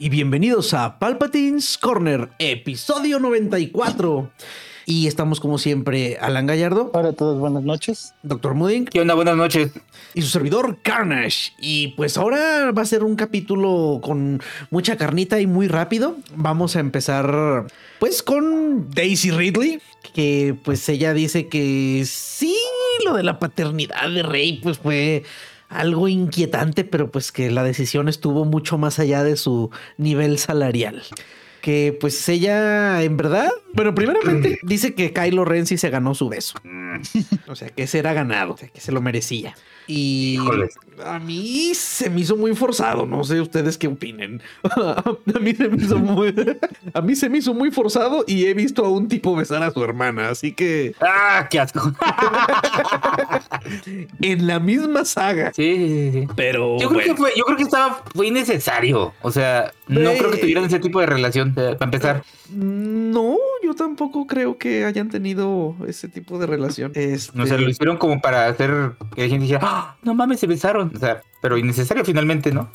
Y bienvenidos a Palpatine's Corner, episodio 94. Y estamos como siempre, Alan Gallardo, Hola a todos, buenas noches. Dr. Mudding ¿Qué onda? Buenas noches. y su servidor Carnage. Y pues ahora va a ser un capítulo con mucha carnita y muy rápido. Vamos a empezar pues con Daisy Ridley, que pues ella dice que sí, lo de la paternidad de Rey pues fue algo inquietante, pero pues que la decisión estuvo mucho más allá de su nivel salarial. Que pues ella en verdad, bueno, primeramente dice que Kylo Ren sí se ganó su beso. O sea, que ese era ganado, o sea, que se lo merecía. Y. a mí se me hizo muy forzado, no sé ustedes qué opinen. a mí se me hizo muy a mí se me hizo muy forzado y he visto a un tipo besar a su hermana, así que ¡Ah, qué asco! en la misma saga. Sí, sí, sí. Pero Yo creo, bueno. que fue, yo creo que estaba fue innecesario. O sea, no creo que tuvieran ese tipo de relación, eh, para empezar. No, yo tampoco creo que hayan tenido ese tipo de relación. Este, O sea, lo hicieron como para hacer que la gente dijera, ¡Ah, no mames, se besaron. O sea, pero innecesario finalmente, ¿no?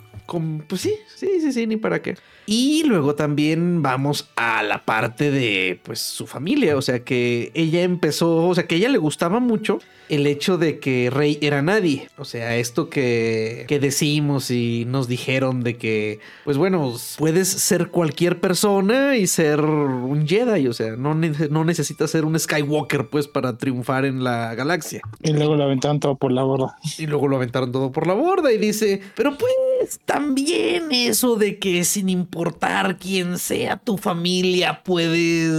pues sí, sí, sí, sí, ni para qué. Y luego también vamos a la parte de pues su familia, o sea que ella empezó, o sea que a ella le gustaba mucho el hecho de que Rey era nadie, o sea, esto que, que decimos y nos dijeron de que, pues bueno, puedes ser cualquier persona y ser un Jedi, o sea, no, no necesitas ser un Skywalker pues para triunfar en la galaxia. Y luego lo aventaron todo por la borda. Y luego lo aventaron todo por la borda y dice, pero pues también eso de que sin importar quién sea tu familia puedes,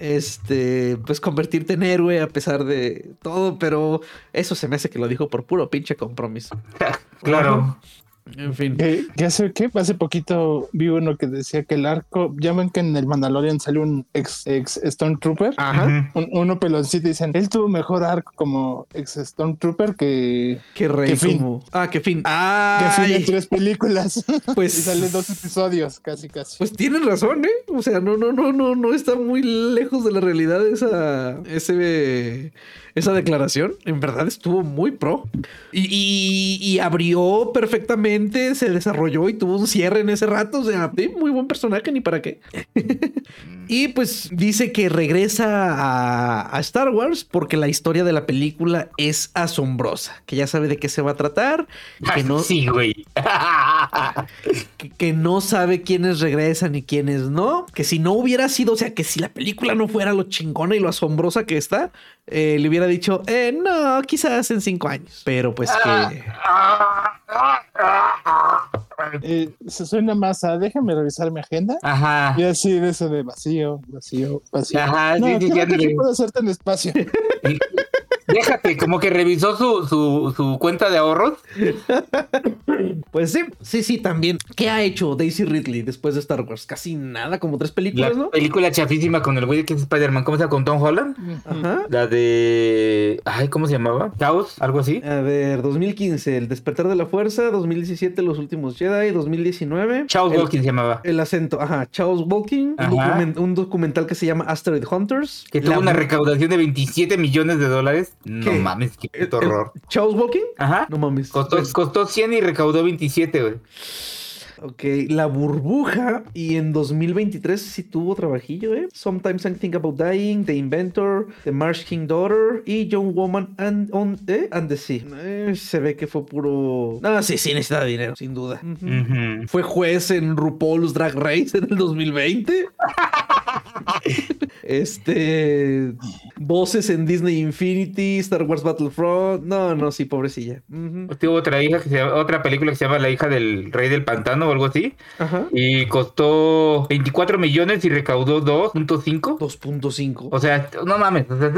este, pues convertirte en héroe a pesar de todo, pero eso se me hace que lo dijo por puro pinche compromiso. Claro. En fin. ¿Qué, qué hace qué? Hace poquito vi uno que decía que el arco, ya ven que en el Mandalorian salió un ex, ex Stormtrooper. Ajá. Un- uno peloncito y dicen, él tuvo mejor arco como ex Stormtrooper que, Que rey Que fin. como- Ah, que fin. que Ah, fin en tres películas. pues y salen dos episodios, casi, casi. Pues tienen razón, ¿eh? O sea, no, no, no, no, no está muy lejos de la realidad esa, ese, esa declaración. En verdad estuvo muy pro. Y, y- y abrió perfectamente, se desarrolló y tuvo un cierre en ese rato. O sea, muy buen personaje, ni para qué. y pues dice que regresa a, a Star Wars porque la historia de la película es asombrosa. Que ya sabe de qué se va a tratar. Que no, Sí, güey. que, que no sabe quiénes regresan y quiénes no. Que si no hubiera sido, o sea, que si la película no fuera lo chingona y lo asombrosa que está, eh, le hubiera dicho, eh, no, quizás en cinco años. Pero pues que... Eh, se suena más a déjame revisar mi agenda. Ajá. Y así de eso de vacío, vacío, vacío. Ajá, no, sí, sí, ya que puedo hacerte en espacio. Déjate, como que revisó su, su, su cuenta de ahorros. Pues sí, sí, sí, también. ¿Qué ha hecho Daisy Ridley después de Star Wars? Casi nada, como tres La películas, ¿no? película chafísima con el güey que es Spider-Man. ¿Cómo se llama? Con Tom Holland. Ajá. La de. Ay, ¿cómo se llamaba? Caos, algo así. A ver, 2015, El despertar de la fuerza, 2017, Los últimos Jedi, 2019. Charles el, Walking se llamaba. El acento, ajá, Charles Walking, un, Ajá. document- un documental que se llama Asteroid Hunters. Que tuvo La- una recaudación de 27 millones de dólares. No ¿Qué? mames, qué horror. Charles Walking. Ajá. No mames. Costó, costó 100 y recaudó 27, güey. ok, La Burbuja. Y en 2023 sí tuvo trabajillo, ¿eh? Sometimes I Think About Dying, The Inventor, The Marsh King Daughter y Young Woman and, on, ¿eh? and the Sea. Eh, se ve que fue puro... Ah, sí, sí, necesita dinero, sin duda. Fue juez en RuPaul's Drag Race en el 2020. este. Voces en Disney Infinity, Star Wars Battlefront. No, no, sí, pobrecilla. Ujú. Tuvo otra hija que se llama- otra película que se llama La hija del rey del pantano o algo así. Ajá. Y costó 24 millones y recaudó 2.5. 2.5. O sea, no mames. o sea.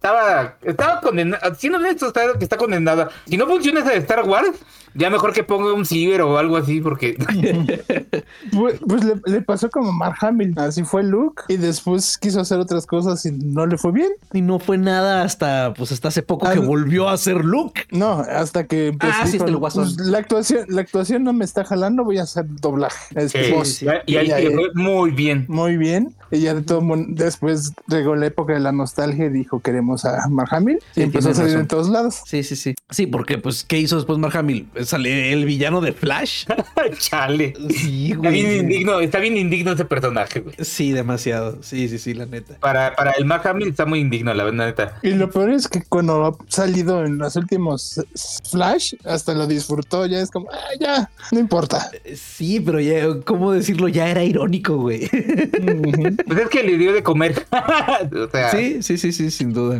Estaba, estaba condenada, siendo honesto, está, que está condenada. Si no funciona esa de Star Wars, ya mejor que ponga un ciber o algo así, porque Pues, pues le, le pasó como Mark Hamill, así fue Luke y después quiso hacer otras cosas y no le fue bien. Y no fue nada hasta, pues hasta hace poco Ah, que volvió a ser Luke. No, hasta que pues, Ah, sí, está el guasón. pues, la actuación, la actuación no me está jalando, voy a hacer doblaje. Es Sí, voz. sí, y ahí le eh, fue muy bien. Muy bien. Y ya de todo mundo, después llegó la época de la nostalgia y dijo queremos a Mark Hamill y empezó a salir razón. en todos lados. Sí, sí, sí. Sí, porque pues, ¿qué hizo después Mark Hamill? Sale el villano de Flash. Chale. Sí, Está bien indigno, está bien indigno ese personaje, güey. Sí, demasiado. Sí, sí, sí, la neta. Para, para el Mark Hamill está muy indigno, la verdad, neta. Y lo peor es que cuando ha salido en los últimos Flash, hasta lo disfrutó, ya es como, ah, ya, no importa. Sí, pero ya, ¿cómo decirlo? Ya era irónico, güey. Pues es que le dio de comer. o sea, Sí, sí, sí, sí, sin duda.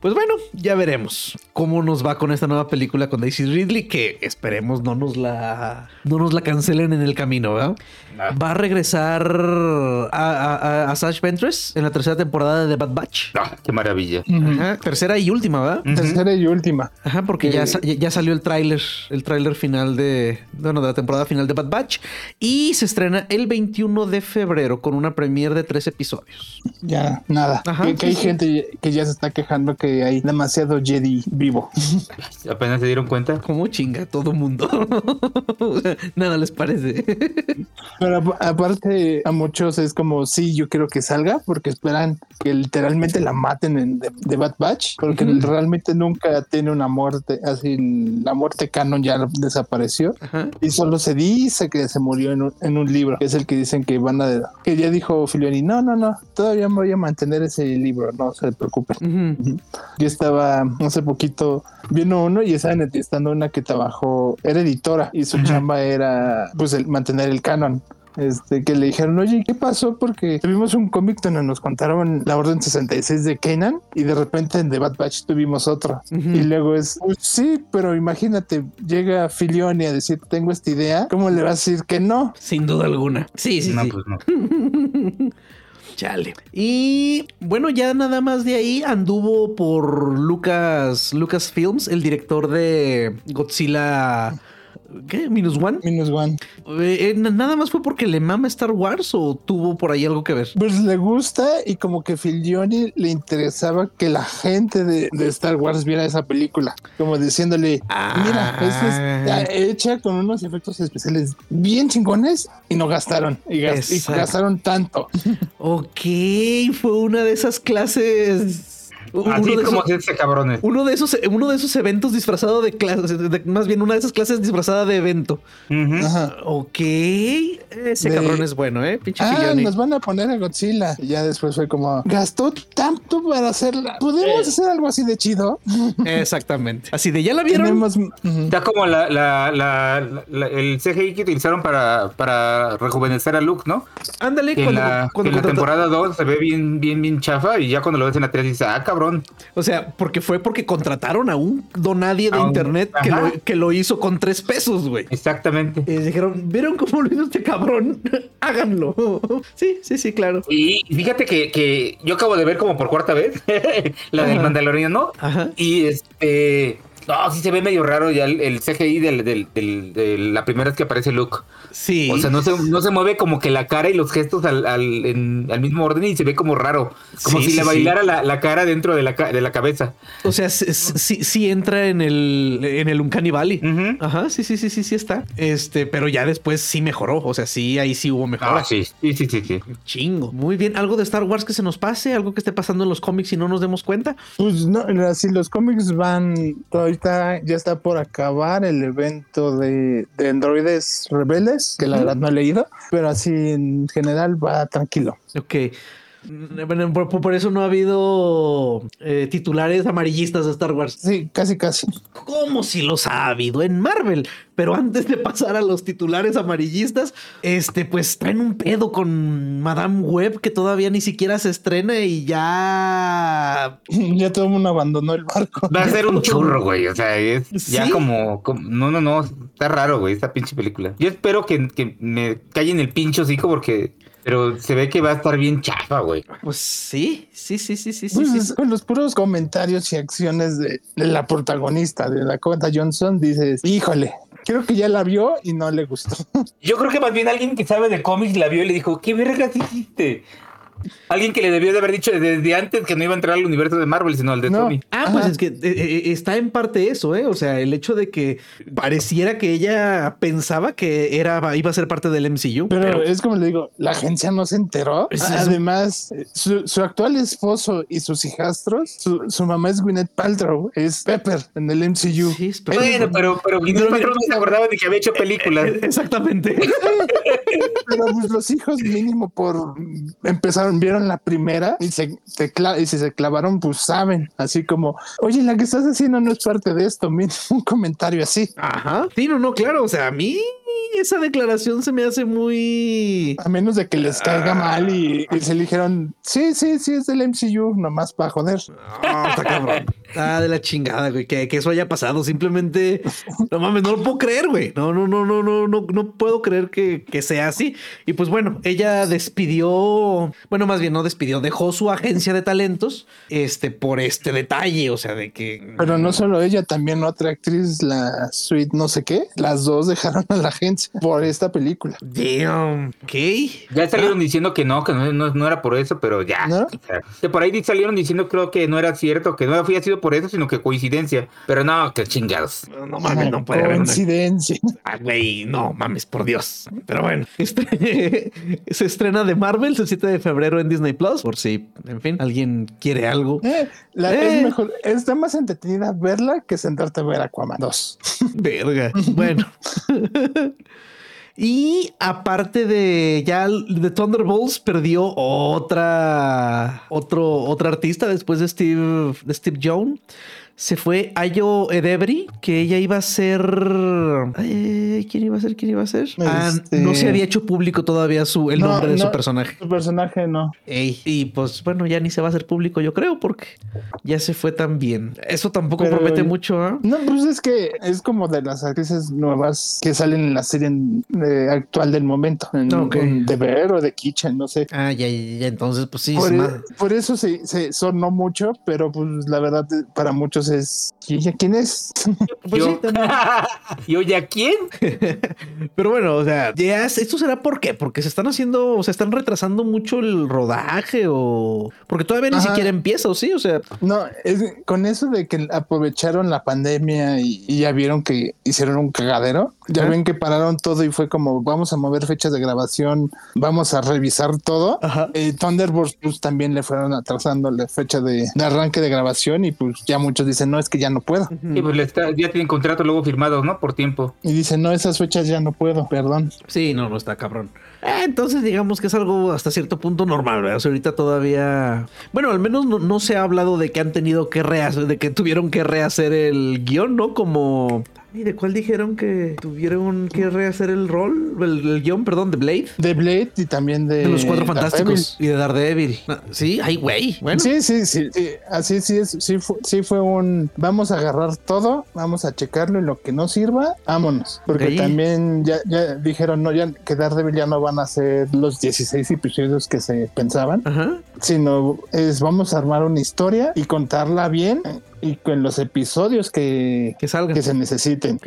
Pues bueno, ya veremos cómo nos va con esta nueva película con Daisy Ridley, que esperemos no nos la, no nos la cancelen en el camino, ¿verdad? Ah. Va a regresar a, a, a- a Sash Ventress en la tercera temporada de The Bad Batch. ah, qué maravilla. Ajá, tercera y última, ¿verdad? Tercera y última. Ajá, porque ya, Eh, ya- ya salió el tráiler, el tráiler final de, bueno, de la temporada final de Bad Batch y se estrena el 21 de febrero con una premiere de tres episodios. Ya, nada. Ajá, que, hay sí. gente que ya se está quejando que hay demasiado Jedi vivo. Apenas se dieron cuenta. Como chinga todo mundo. Nada les parece. Pero ap- aparte, a muchos es como, sí, yo quiero que salga porque esperan que literalmente la maten en The, The Bad Batch, porque Ujú. realmente nunca tiene una muerte, así la muerte canon ya desapareció. Ajá. Y solo se dice que se murió en un, en un libro, que es el que dicen que van a... Que ya dijo Filioni, no, no, no, todavía voy a mantener ese libro, no se preocupen. Ujú. Yo estaba hace poquito viendo uno y estaba entrevistando a una que trabajó, era editora y su chamba era pues el mantener el canon. Este, que le dijeron, oye, ¿qué pasó? Porque tuvimos un cómic donde nos contaron la Orden 66 de Kenan y de repente en The Bad Batch tuvimos otro. Ujú. Y luego es, "Pues sí, pero imagínate, llega Filioni a decir, tengo esta idea, ¿cómo le vas a decir que no? Sin duda alguna. Sí, sí, no, sí. pues no. Chale. Y bueno, ya nada más de ahí anduvo por Lucas, Lucas Films, el director de Godzilla. ¿Qué? ¿Minus One? Minus One. Eh, eh, ¿Nada más fue porque le mama Star Wars o tuvo por ahí algo que ver? Pues le gusta y como que Filioni le interesaba que la gente de, de Star Wars viera esa película, como diciéndole, Ah. mira, esta está hecha con unos efectos especiales bien chingones y no gastaron, y, gas- y gastaron tanto. Ok, fue una de esas clases. Uno Así de es como esos-. Uno de esos, uno de esos eventos disfrazado de clase, de- más bien una de esas clases disfrazada de evento. Ajá. Ok, ese De- cabrón es bueno, eh, pinche Ah, nos van a poner a Godzilla. Y ya después fue como, gastó tanto para hacerla. ¿Podemos hacer algo así de chido? Exactamente. Así de ya la vieron. Tenemos... Está como la, la, la, la- el CGI que utilizaron para, para rejuvenecer a Luke, ¿no? Ándale, en cuando, la, cuando que en la temporada 2 se ve bien, bien, bien chafa y ya cuando lo ves en la 3 dices, ah, cabrón. O sea, porque fue porque contrataron a un donadie de A un- internet que lo, que lo hizo con tres pesos, güey. Exactamente. Y dijeron, ¿vieron cómo lo hizo este cabrón? Háganlo. Sí, sí, sí, claro. Y fíjate que, que yo acabo de ver como por cuarta vez la del Ajá. Mandaloriano. Ajá. Y este. No, sí se ve medio raro ya el, el CGI del, del- del- de la primera vez que aparece Luke. Sí. O sea, no se, no se mueve como que la cara y los gestos al, al, en- al mismo orden y se ve como raro. Como Sí, si sí, le sí. bailara la, la cara dentro de la, ca- de la cabeza. O sea, sí, sí, sí entra en el, en el Uncanny Valley. Ajá, sí, sí, sí, sí, sí está. Este, pero ya después sí mejoró. O sea, sí, ahí sí hubo mejora. Ah, sí, sí, sí, sí. sí. Chingo. Muy bien. ¿Algo de Star Wars que se nos pase? ¿Algo que esté pasando en los cómics y no nos demos cuenta? Pues no, así los cómics van, ahorita ya está por acabar el evento de, de androides rebeldes, que la verdad no he leído, pero así en general va tranquilo. Ok. Bueno, por, por eso no ha habido eh, titulares amarillistas de Star Wars. Sí, casi, casi. Como si los ha habido en Marvel. Pero antes de pasar a los titulares amarillistas, este, pues traen un pedo con Madame Web que todavía ni siquiera se estrena y ya. Ya todo el mundo abandonó el barco. Va a ser un churro, güey. O sea, es ya ¿Sí? como, como- No, no, no. Está raro, güey, esta pinche película. Yo espero que, que me callen el pincho hocico porque Pero se ve que va a estar bien chafa, güey. Pues sí, sí, sí, sí, sí, sí. Pues, sí. Con los puros comentarios y acciones de, de la protagonista, de Dakota Johnson, dices, híjole, creo que ya la vio y no le gustó. Yo creo que más bien alguien que sabe de cómics la vio y le dijo, ¿qué vergas hiciste? Alguien que le debió de haber dicho desde antes que no iba a entrar al universo de Marvel, sino al de No. Sony. Ah, pues es que eh, eh, está en parte eso, ¿eh? O sea, el hecho de que pareciera que ella pensaba que era, iba a ser parte del MCU. Pero, Pero, es como le digo, la agencia no se enteró. Es- Además, su, su actual esposo y sus hijastros, su, su mamá es Gwyneth Paltrow, es Pepper en el MCU. sí, pero- Bueno, pero, pero mira- Paltrow no se acordaba de que había hecho películas. Exactamente. Pero pues los hijos mínimo por empezaron, vieron la primera y se, se clavaron, pues saben, así como, oye, la que estás haciendo no es parte de esto, mira, un comentario así. Ajá. Sí, no, no, claro. O sea, a mí esa declaración se me hace muy. A menos de que les caiga mal y, y se le dijeron, sí, sí, sí, es del MCU, nomás para joder. Ah, está cabrón. Ah, de la chingada, güey. Que, que eso haya pasado. Simplemente. No mames, no lo puedo creer, güey. No, no, no, no, no, no, no puedo creer que, que sea así. Y pues bueno, ella despidió. Bueno, más bien no despidió, dejó su agencia de talentos. Este, por este detalle. O sea, de que. Pero no solo ella, también otra actriz, la Sweet no sé qué, las dos dejaron a la agencia por esta película. Damn. Ok. Ya salieron diciendo que no, que no, no- no era por eso, pero ya. ¿No? O sea, que por ahí salieron diciendo creo que no era cierto, que no había sido por eso, sino que coincidencia. Pero no, que chingados. No mames, no puede haber una Coincidencia. Ah, güey, no mames, por Dios. Pero bueno, este se estrena de Marvel el 7 de febrero en Disney Plus. Por si, en fin, alguien quiere algo. Eh, la- Eh. Es mejor, está más entretenida verla que sentarte a ver Aquaman 2. Verga. Bueno. Y aparte de ya de Thunderbolts perdió otra otro otra artista después de Steve de Steve Jones. Se fue Ayo Edebri, que ella iba a ser. Eh, ¿Quién iba a ser? ¿Quién iba a ser? Ah, Este- no se había hecho público todavía su, el No, nombre de su personaje. Su personaje no. Ey, y pues bueno, ya ni se va a hacer público, yo creo, porque ya se fue tan bien. Eso tampoco Pero- promete mucho, ¿ah? No, pues es que es como de las actrices nuevas que salen en la serie eh, actual del momento. En, en The Bear o The Kitchen, no sé. Ah, ya, ya, ya, entonces, pues sí. Por, es e- por eso se, se sonó mucho, pero pues la verdad eh, para muchos es ¿y ella quién es? Pues Yo. sí. ¿Y oye a quién? Pero bueno, o sea, ya es- esto será por qué, porque se están haciendo, o se están retrasando mucho el rodaje o porque todavía ni Ajá. siquiera empieza, o sí, o sea, No, es con eso de que aprovecharon la pandemia y, y ya vieron que hicieron un cagadero. Ya Ajá. ven que pararon todo y fue como vamos a mover fechas de grabación, vamos a revisar todo. Eh, Thunderbolts pues también le fueron atrasando la fecha de, de arranque de grabación y pues ya muchos dicen no es que ya no puedo. Sí, pues le está- ya tienen contratos luego firmados, ¿no? Por tiempo. Y dicen no esas fechas ya no puedo, perdón. sí, no, no está cabrón. Eh, entonces digamos que es algo hasta cierto punto normal, ¿verdad? O sea, ahorita todavía, bueno, al menos no, no se ha hablado de que han tenido que rehacer, de que tuvieron que rehacer el guion, ¿no? Como ¿Y de cuál dijeron que tuvieron que rehacer el rol? El, el guion, perdón, de Blade. De Blade y también de, De los cuatro Daredevil. fantásticos y de Daredevil. Ah, Sí, ay, güey. Bueno, Sí, sí, sí, sí, así sí es, sí fue, sí fue un vamos a agarrar todo, vamos a checarlo y lo que no sirva, vámonos. Porque también ya, ya dijeron no, ya que Daredevil ya no van a ser los 16 episodios que se pensaban, Ajá. sino es vamos a armar una historia y contarla bien y con los episodios que, Que salga. que se necesiten.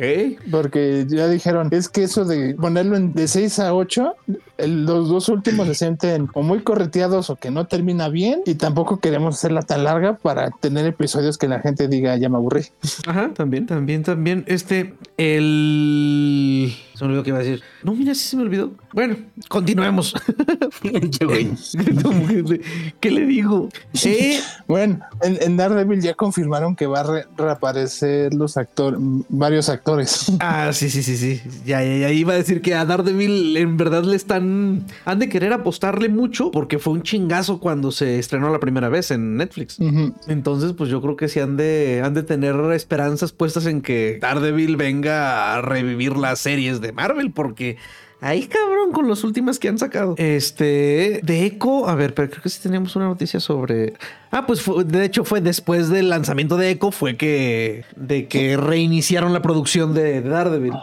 Porque ya dijeron, es que eso de ponerlo en de 6 a 8, el- los dos últimos se sienten o muy correteados o que no termina bien y tampoco queremos hacerla tan larga para tener episodios que la gente diga ya me aburrí. Ajá, también, también, también. Este, el. Se me olvidó que iba a decir. No, mira, sí se me olvidó. Bueno, continuemos. ¿Qué le digo? Eh, Bueno, en, en Daredevil ya confirmaron que va a re- reaparecer los actores, varios actores. ah, sí, sí, sí, sí. Ya, ya, ya iba a decir que a Daredevil en verdad le están. Han de querer apostarle mucho porque fue un chingazo cuando se estrenó la primera vez en Netflix. Entonces, pues yo creo que sí han de, han de tener esperanzas puestas en que Daredevil venga a revivir las series de Marvel, porque ahí cabrón con las últimas que han sacado. Este, de Echo, a ver, pero creo que sí teníamos una noticia sobre... Ah, pues fue- de hecho fue después del lanzamiento de Echo, fue que, de que reiniciaron la producción de, de Daredevil.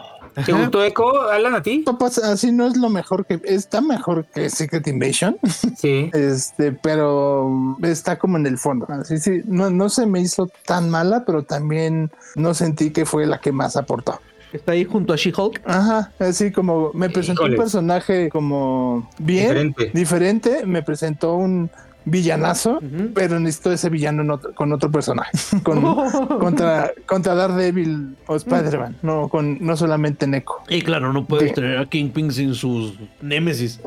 ¿Te gustó Echo, Alan, a ti? Papás, así no es lo mejor que está mejor que Secret Invasion, Sí. este, pero está como en el fondo. Así sí, no, no se me hizo tan mala, pero también no sentí que fue la que más aportó. Está ahí junto a She-Hulk. Ajá, así como me presentó Híjole. un personaje como bien Diferente. diferente, me presentó un villanazo, pero necesito ese villano en otro- con otro personaje, con, contra, contra Daredevil o Spider-Man, no, con, no solamente Neko. Y claro, no puedes ¿Qué? tener a Kingpin sin sus némesis.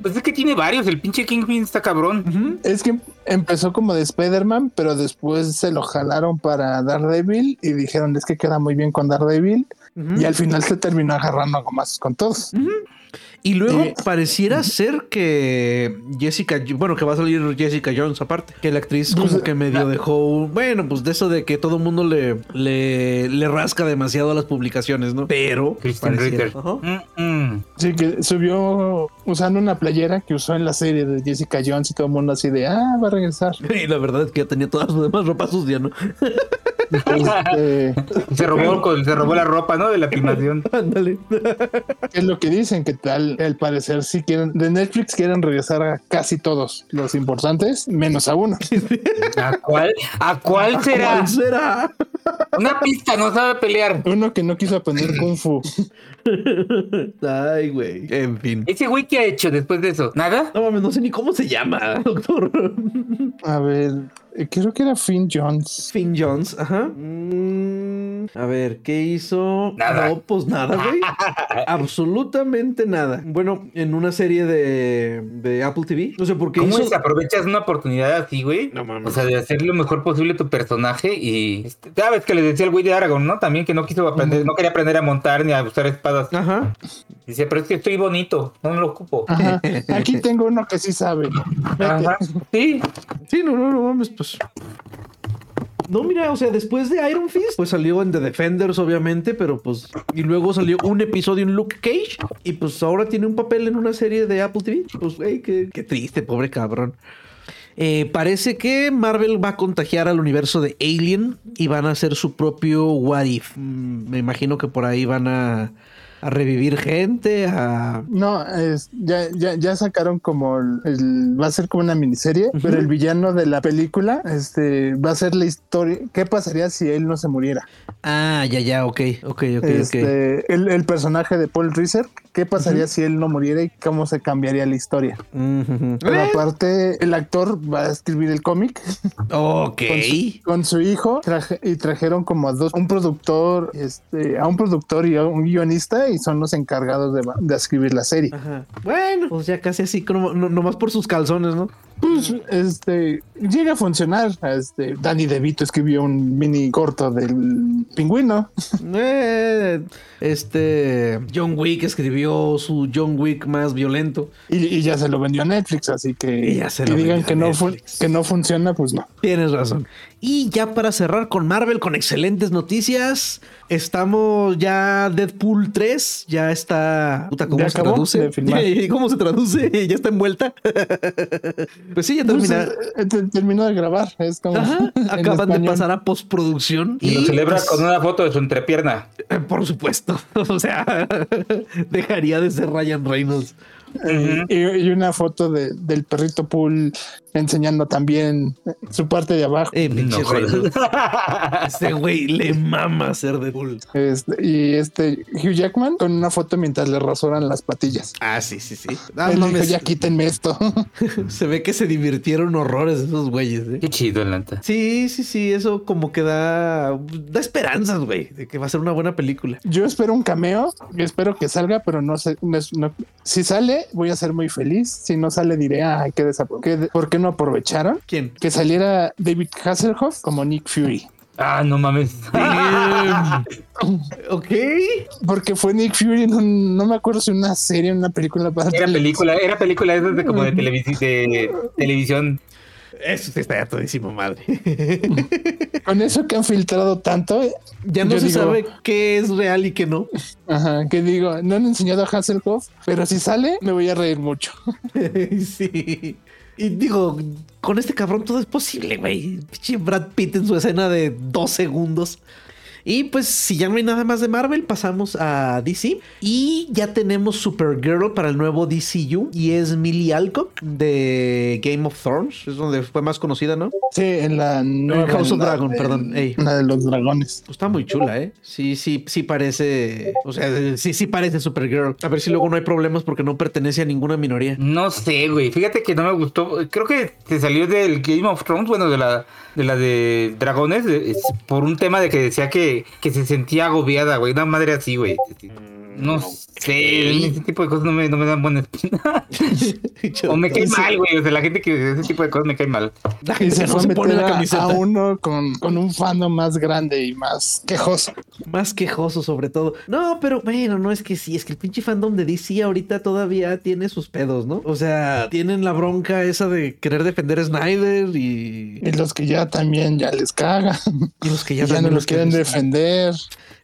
Pues es que tiene varios, el pinche Kingpin está cabrón. Es que empezó como de Spider-Man, pero después se lo jalaron para Daredevil y dijeron es que queda muy bien con Daredevil Y al final se terminó agarrando más con todos. Y luego Eh, pareciera ser que Jessica, bueno, que va a salir Jessica Jones aparte, que la actriz Pues, como que medio dejó, bueno, pues de eso de que todo el mundo le, le, le rasca demasiado a las publicaciones, ¿no? Pero Christian pareciera- Ritter. Mm, mm. Sí, que subió usando una playera que usó en la serie de Jessica Jones y todo el mundo así de, ah, va a regresar. Y la verdad es que ya tenía todas sus demás ropas sucias, ¿no? Este, Se robó, con- se robó la ropa, ¿no? De la filmación. Ándale. es lo que dicen, que tal, al parecer sí quieren, de Netflix quieren regresar a casi todos los importantes, menos a uno. ¿A cuál? ¿A cuál será? ¿Cuál será? Una pista, no sabe pelear. Uno que no quiso aprender Kung Fu. Ay, güey. En fin. ¿Ese güey qué ha hecho después de eso? ¿Nada? No mames, no sé ni cómo se llama, doctor. A ver, eh, creo que era Finn Jones. Finn Jones, ajá. Mm, a ver, ¿qué hizo? Nada. No, pues nada, güey. Absolutamente nada. Bueno, en una serie de, de Apple TV. No sé por qué ¿Cómo hizo. desaprovechas una oportunidad así, güey? No mames. O sea, de hacer lo mejor posible tu personaje y... este, Sabes que le decía el güey de Aragorn, ¿no? También que no quiso aprender, no quería aprender a montar ni a usar espadas. Ajá. Dice, pero es que estoy bonito, no me lo ocupo. Ajá. Aquí tengo uno que sí sabe. Ajá. Sí. Sí, no, no, no mames, pues. No, mira, o sea, después de Iron Fist, pues salió en The Defenders, obviamente, pero pues. Y luego salió un episodio en Luke Cage. Y pues ahora tiene un papel en una serie de Apple TV. Pues, güey, qué, qué triste, pobre cabrón. Eh, parece que Marvel va a contagiar al universo de Alien y van a hacer su propio What If. Mm, Me imagino que por ahí van a, a revivir gente, a. No, es, ya, ya, ya sacaron como el, el- va a ser como una miniserie, pero el villano de la película, este, va a ser la historia. ¿Qué pasaría si él no se muriera? Ah, ya, ya, ok, ok, ok, ok. Este, el, el personaje de Paul Reiser, ¿qué pasaría si él no muriera y cómo se cambiaría la historia? Pero Eh, aparte, el actor va a escribir el cómic Ok. con su, con su hijo traje- y trajeron como a dos, un productor, este, a un productor y a un guionista y son los encargados de, de escribir la serie. Ajá. Bueno, pues ya casi así, como, no, nomás por sus calzones, ¿no? Pues, este, llega a funcionar. Este, Danny DeVito escribió un mini corto del pingüino. Eh, este John Wick escribió su John Wick más violento. Y, y ya se lo vendió a Netflix, así que Y ya se que lo digan que no, que no funciona, pues no. Tienes razón. Y ya para cerrar con Marvel, con excelentes noticias, estamos ya Deadpool 3, ya está... Puta, ¿cómo ¿Ya se traduce? ¿Cómo se traduce? ¿Ya está envuelta? pues sí, ya termina. eh, te- terminó de grabar. Es como Ajá, acaban de pasar a postproducción. Y lo celebra pues, con una foto de su entrepierna. eh, Por supuesto. O sea, dejaría de ser Ryan Reynolds. Ujú. Y, y una foto de- del perrito Pool enseñando también su parte de abajo. Eh, No. Ese güey le mama ser Deadpool. Este, y este Hugh Jackman con una foto mientras le rasuran las patillas. Ah, sí, sí, sí. Ah, Él dijo, ya quítenme esto. se ve que se divirtieron horrores esos güeyes. ¿eh? Qué chido, Atlanta. Sí, sí, sí, eso como que da, da esperanzas, güey, de que va a ser una buena película. Yo espero un cameo, y espero que salga, pero no sé, no no- si sale voy a ser muy feliz, si no sale diré, ay, qué desapro- qué de- ¿por qué no aprovecharon? ¿Quién? Que saliera David Hasselhoff como Nick Fury. Ah, no mames. Ok. Porque fue Nick Fury en un- no me acuerdo si una serie, una película para Era película, era película de como de, televisi- de televisión. Eso sí está ya todísimo madre. Con eso que han filtrado tanto, ya no se digo- sabe qué es real y qué no. ajá, que digo, no han enseñado a Hasselhoff, pero si sale me voy a reír mucho. sí. Y digo, con este cabrón todo es posible, güey. Brad Pitt en su escena de dos segundos. Y pues si ya no hay nada más de Marvel, pasamos a DC. Y ya tenemos Supergirl para el nuevo DCU. Y es Millie Alcock de Game of Thrones. Es donde fue más conocida, ¿no? Sí, en la nueva- House of la- Dragon, perdón, ey. Una de los dragones. Pues Está muy chula, ¿eh? Sí, sí, sí parece. O sea, sí, sí parece Supergirl. A ver si luego no hay problemas porque no pertenece a ninguna minoría. No sé, güey. Fíjate que no me gustó. Creo que se salió del Game of Thrones, bueno, de la de la de Dragones, es por un tema de que decía que, que se sentía agobiada, güey. Una madre así, güey. No sé, ese tipo de cosas no me, no me dan buena espina. o me cae mal, güey. O sea, la gente que ese tipo de cosas me cae mal. La gente se no fue a se pone la camiseta. a uno con, con un fandom más grande y más quejoso. Más quejoso, sobre todo. No, pero bueno, no es que sí, es que el pinche fandom de DC ahorita todavía tiene sus pedos, ¿no? O sea, tienen la bronca esa de querer defender a Snyder y, Y los que ya también ya les caga. y los que Ya, ya, ya no también los quieren defender.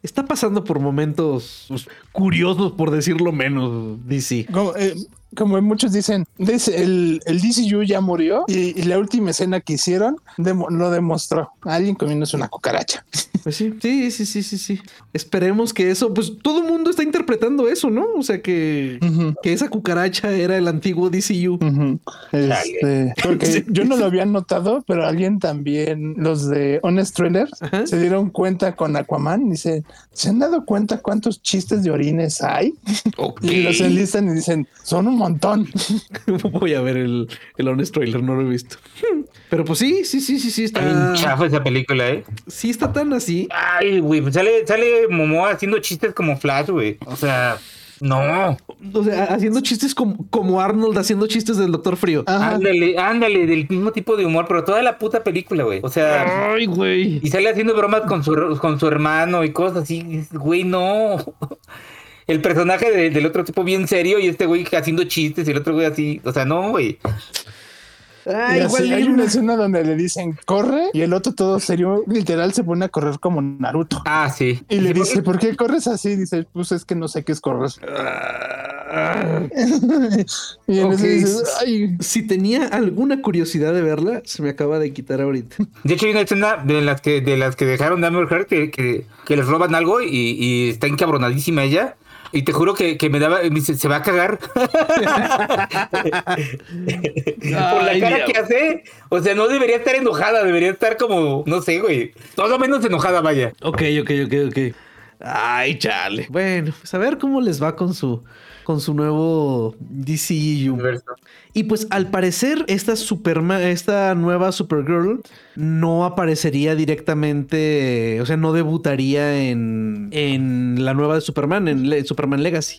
Está pasando por momentos curiosos, por decirlo menos, DC. Eh, como muchos dicen, dice, el, el DCU ya murió y, y la última escena que hicieron demo- lo demostró. Alguien comiéndose una cucaracha. Pues sí, sí, sí, sí, sí, sí. Esperemos que eso, pues todo el mundo está interpretando eso, ¿no? O sea que, que esa cucaracha era el antiguo DCU. Ujú. Este, porque Sí. yo no lo había notado, pero alguien también, los de Honest Trailers, Ajá. se dieron cuenta con Aquaman. Dice, ¿se han dado cuenta cuántos chistes de orines hay? Y los enlistan y dicen, son un montón. Voy a ver el, el Honest Trailer, no lo he visto. Pero pues sí, sí, sí, sí, sí, Está chafa esa película, eh. Sí, está tan así. Ay, güey, pues sale, sale Momoa haciendo chistes como Flash, güey. O sea, no. O sea, haciendo chistes como, como Arnold haciendo chistes del Doctor Frío. Ajá. Ándale, ándale, del mismo tipo de humor, pero toda la puta película, güey. O sea, Ay, güey. y sale haciendo bromas con su, con su hermano y cosas así. Güey, no. El personaje de- del otro tipo bien serio y este güey haciendo chistes y el otro güey así. O sea, no, güey. Así, igual hay una escena donde le dicen corre y el otro todo serio, literal se pone a correr como Naruto. Ah, sí. Y le dice, ¿por qué corres así? Dice, pues es que no sé qué es correr. y en dices, ay, Si tenía alguna curiosidad de verla, se me acaba de quitar ahorita. De hecho, hay una escena de las que, de las que dejaron de Amber Heard que, que, que les roban algo y, y está encabronadísima ella. Y te juro que, que me daba, me dice, se va a cagar. Por la cara que hace. O sea, no debería estar enojada, debería estar como, no sé, güey. Todo menos enojada, vaya. Ok, ok, ok, ok. Ay, chale. Bueno, pues a ver cómo les va con su, con su nuevo DCU. Y pues al parecer esta Superma- esta nueva Supergirl no aparecería directamente, o sea, no debutaría en, en la nueva de Superman, en Le- Superman Legacy.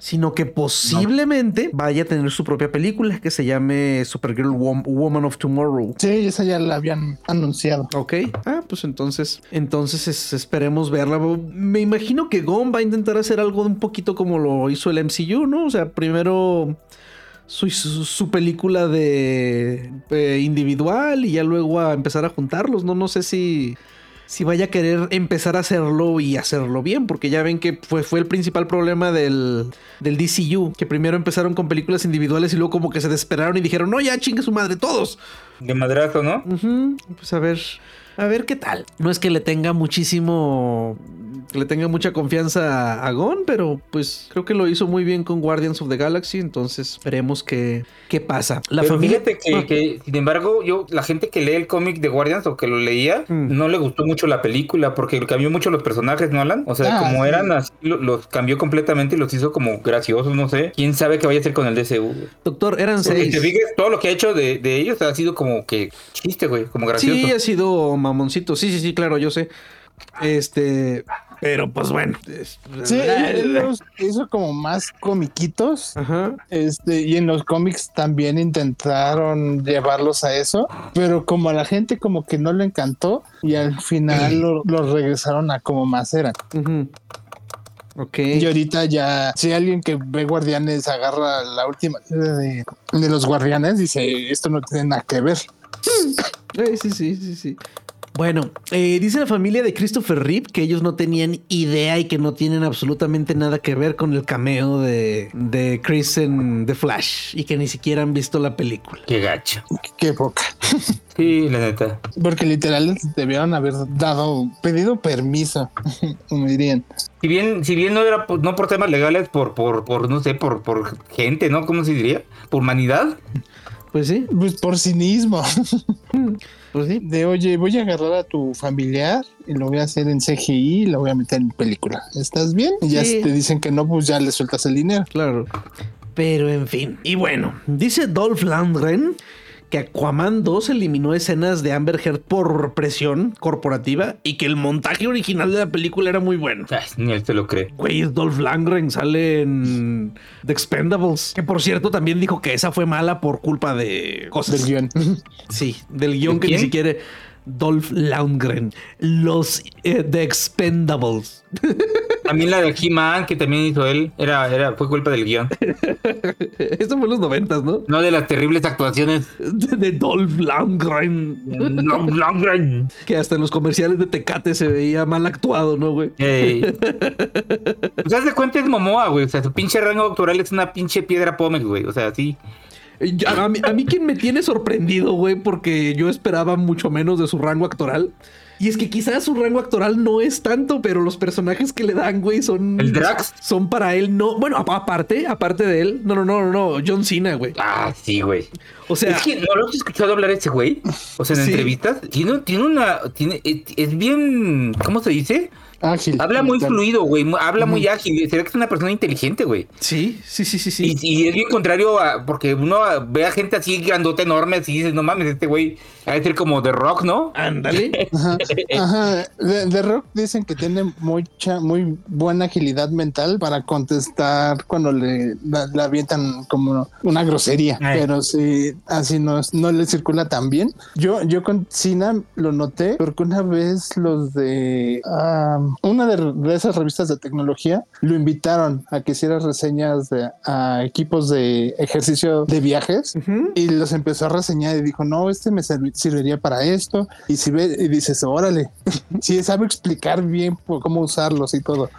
Sino que posiblemente vaya a tener su propia película que se llame Supergirl Wom- Woman of Tomorrow. sí, esa ya la habían anunciado. Ok, ah, pues entonces, entonces es- esperemos verla. Me imagino que Gon va a intentar hacer algo un poquito como lo hizo el MCU, ¿no? O sea, primero su, su, su película de eh, individual y ya luego a empezar a juntarlos, ¿no? No sé si, si vaya a querer empezar a hacerlo y hacerlo bien, porque ya ven que fue, fue el principal problema del, del DCU, que primero empezaron con películas individuales y luego como que se desesperaron y dijeron, no, ya chingue su madre, todos. De madrazo, ¿no? Pues a ver, a ver qué tal. No es que le tenga muchísimo, le tenga mucha confianza a, Gon, pero pues creo que lo hizo muy bien con Guardians of the Galaxy, entonces veremos qué, qué pasa. La Pero familia... fíjate que, Ah, que, sin embargo, yo, la gente que lee el cómic de Guardians o que lo leía, Mm. no le gustó mucho la película porque cambió mucho los personajes, ¿no, Alan? O sea, Ah, como sí. eran así, lo- los cambió completamente y los hizo como graciosos, no sé. ¿Quién sabe qué vaya a hacer con el DCU? Doctor, eran Porque seis. te fijas, todo lo que ha hecho de, de ellos ha sido como que chiste, güey, como gracioso. Sí, ha sido mamoncito. Sí, sí, sí, claro, yo sé. Este, pero pues bueno. es- Sí, él, los hizo como más comiquitos. Ajá. Este, y en los cómics también intentaron llevarlos a eso, pero como a la gente como que no le encantó y al final lo, lo regresaron a como más eran. ujú. Ok. Y ahorita ya, si alguien que ve Guardianes agarra la última de, de los Guardianes, dice, esto no tiene nada que ver. Eh, sí, sí, sí, sí. Bueno, eh, dice la familia de Christopher Reeve que ellos no tenían idea y que no tienen absolutamente nada que ver con el cameo de, de Chris en The Flash y que ni siquiera han visto la película. Qué gacho. Qué poca. Sí, la neta. Porque literal debieron haber dado, pedido permiso, como dirían. Si bien, si bien no era por- no por temas legales, por, por, por, no sé, por, por gente, ¿no? ¿Cómo se diría? Por humanidad. Pues sí, Pues por cinismo. pues sí. De oye, voy a agarrar a tu familiar y lo voy a hacer en CGI y lo voy a meter en película. ¿Estás bien? Y ya Sí. si te dicen que no, pues ya le sueltas el dinero. Claro. Pero en fin. Y bueno, dice Dolph Lundgren que Aquaman 2 eliminó escenas de Amber Heard por presión corporativa y que el montaje original de la película era muy bueno. Ay, ni él se lo cree. Güey, es Dolph Lundgren sale en The Expendables. Que por cierto también dijo que esa fue mala por culpa de cosas. Del guion. Sí, del guion ¿De que ni siquiera. Dolph Lundgren. Los eh, The Expendables. También la de He-Man, que también hizo él, era, era, fue culpa del guion. Esto fue en los noventas, ¿no? No de las terribles actuaciones. De, de Dolph Lundgren. Longren. Que hasta en los comerciales de Tecate se veía mal actuado, ¿no, güey? Ey. Pues haz de cuenta es Momoa, güey. O sea, su pinche rango doctoral es una pinche piedra pómez, güey. O sea, sí. A, a mí, a mí quien me tiene sorprendido, güey, porque yo esperaba mucho menos de su rango actoral. Y es que quizás su rango actoral no es tanto, pero los personajes que le dan, güey, son. ¿El Drax? Son para él, no. Bueno, aparte, aparte de él. No, no, no, no, no. John Cena, güey. Ah, sí, güey. O sea. es que no lo has escuchado hablar ese güey. O sea, en Sí. entrevistas. Tiene, tiene una. Tiene, es, es bien. ¿Cómo se dice? Ágil. Habla muy Claro. fluido, güey. Habla muy ágil. Se ve que es una persona inteligente, güey. Sí, sí, sí, sí, sí. Y, y es bien contrario a. Porque uno ve a gente así grandote, enorme, así y dices, no mames, este güey. Ha de ser como de rock, ¿no? Ándale. Ajá, ajá. De, de Rock dicen que tiene mucha, muy buena agilidad mental para contestar cuando le la, la avientan como una grosería. Ay. Pero sí, así no, no le circula tan bien. Yo, yo con Cina lo noté porque una vez los de una de, de esas revistas de tecnología lo invitaron a que hiciera reseñas de, a equipos de ejercicio de viajes Ujú. y los empezó a reseñar y dijo, no, este me servi- serviría para esto. Y si ve, y dices, órale, sí sabe explicar bien por cómo usarlos y todo.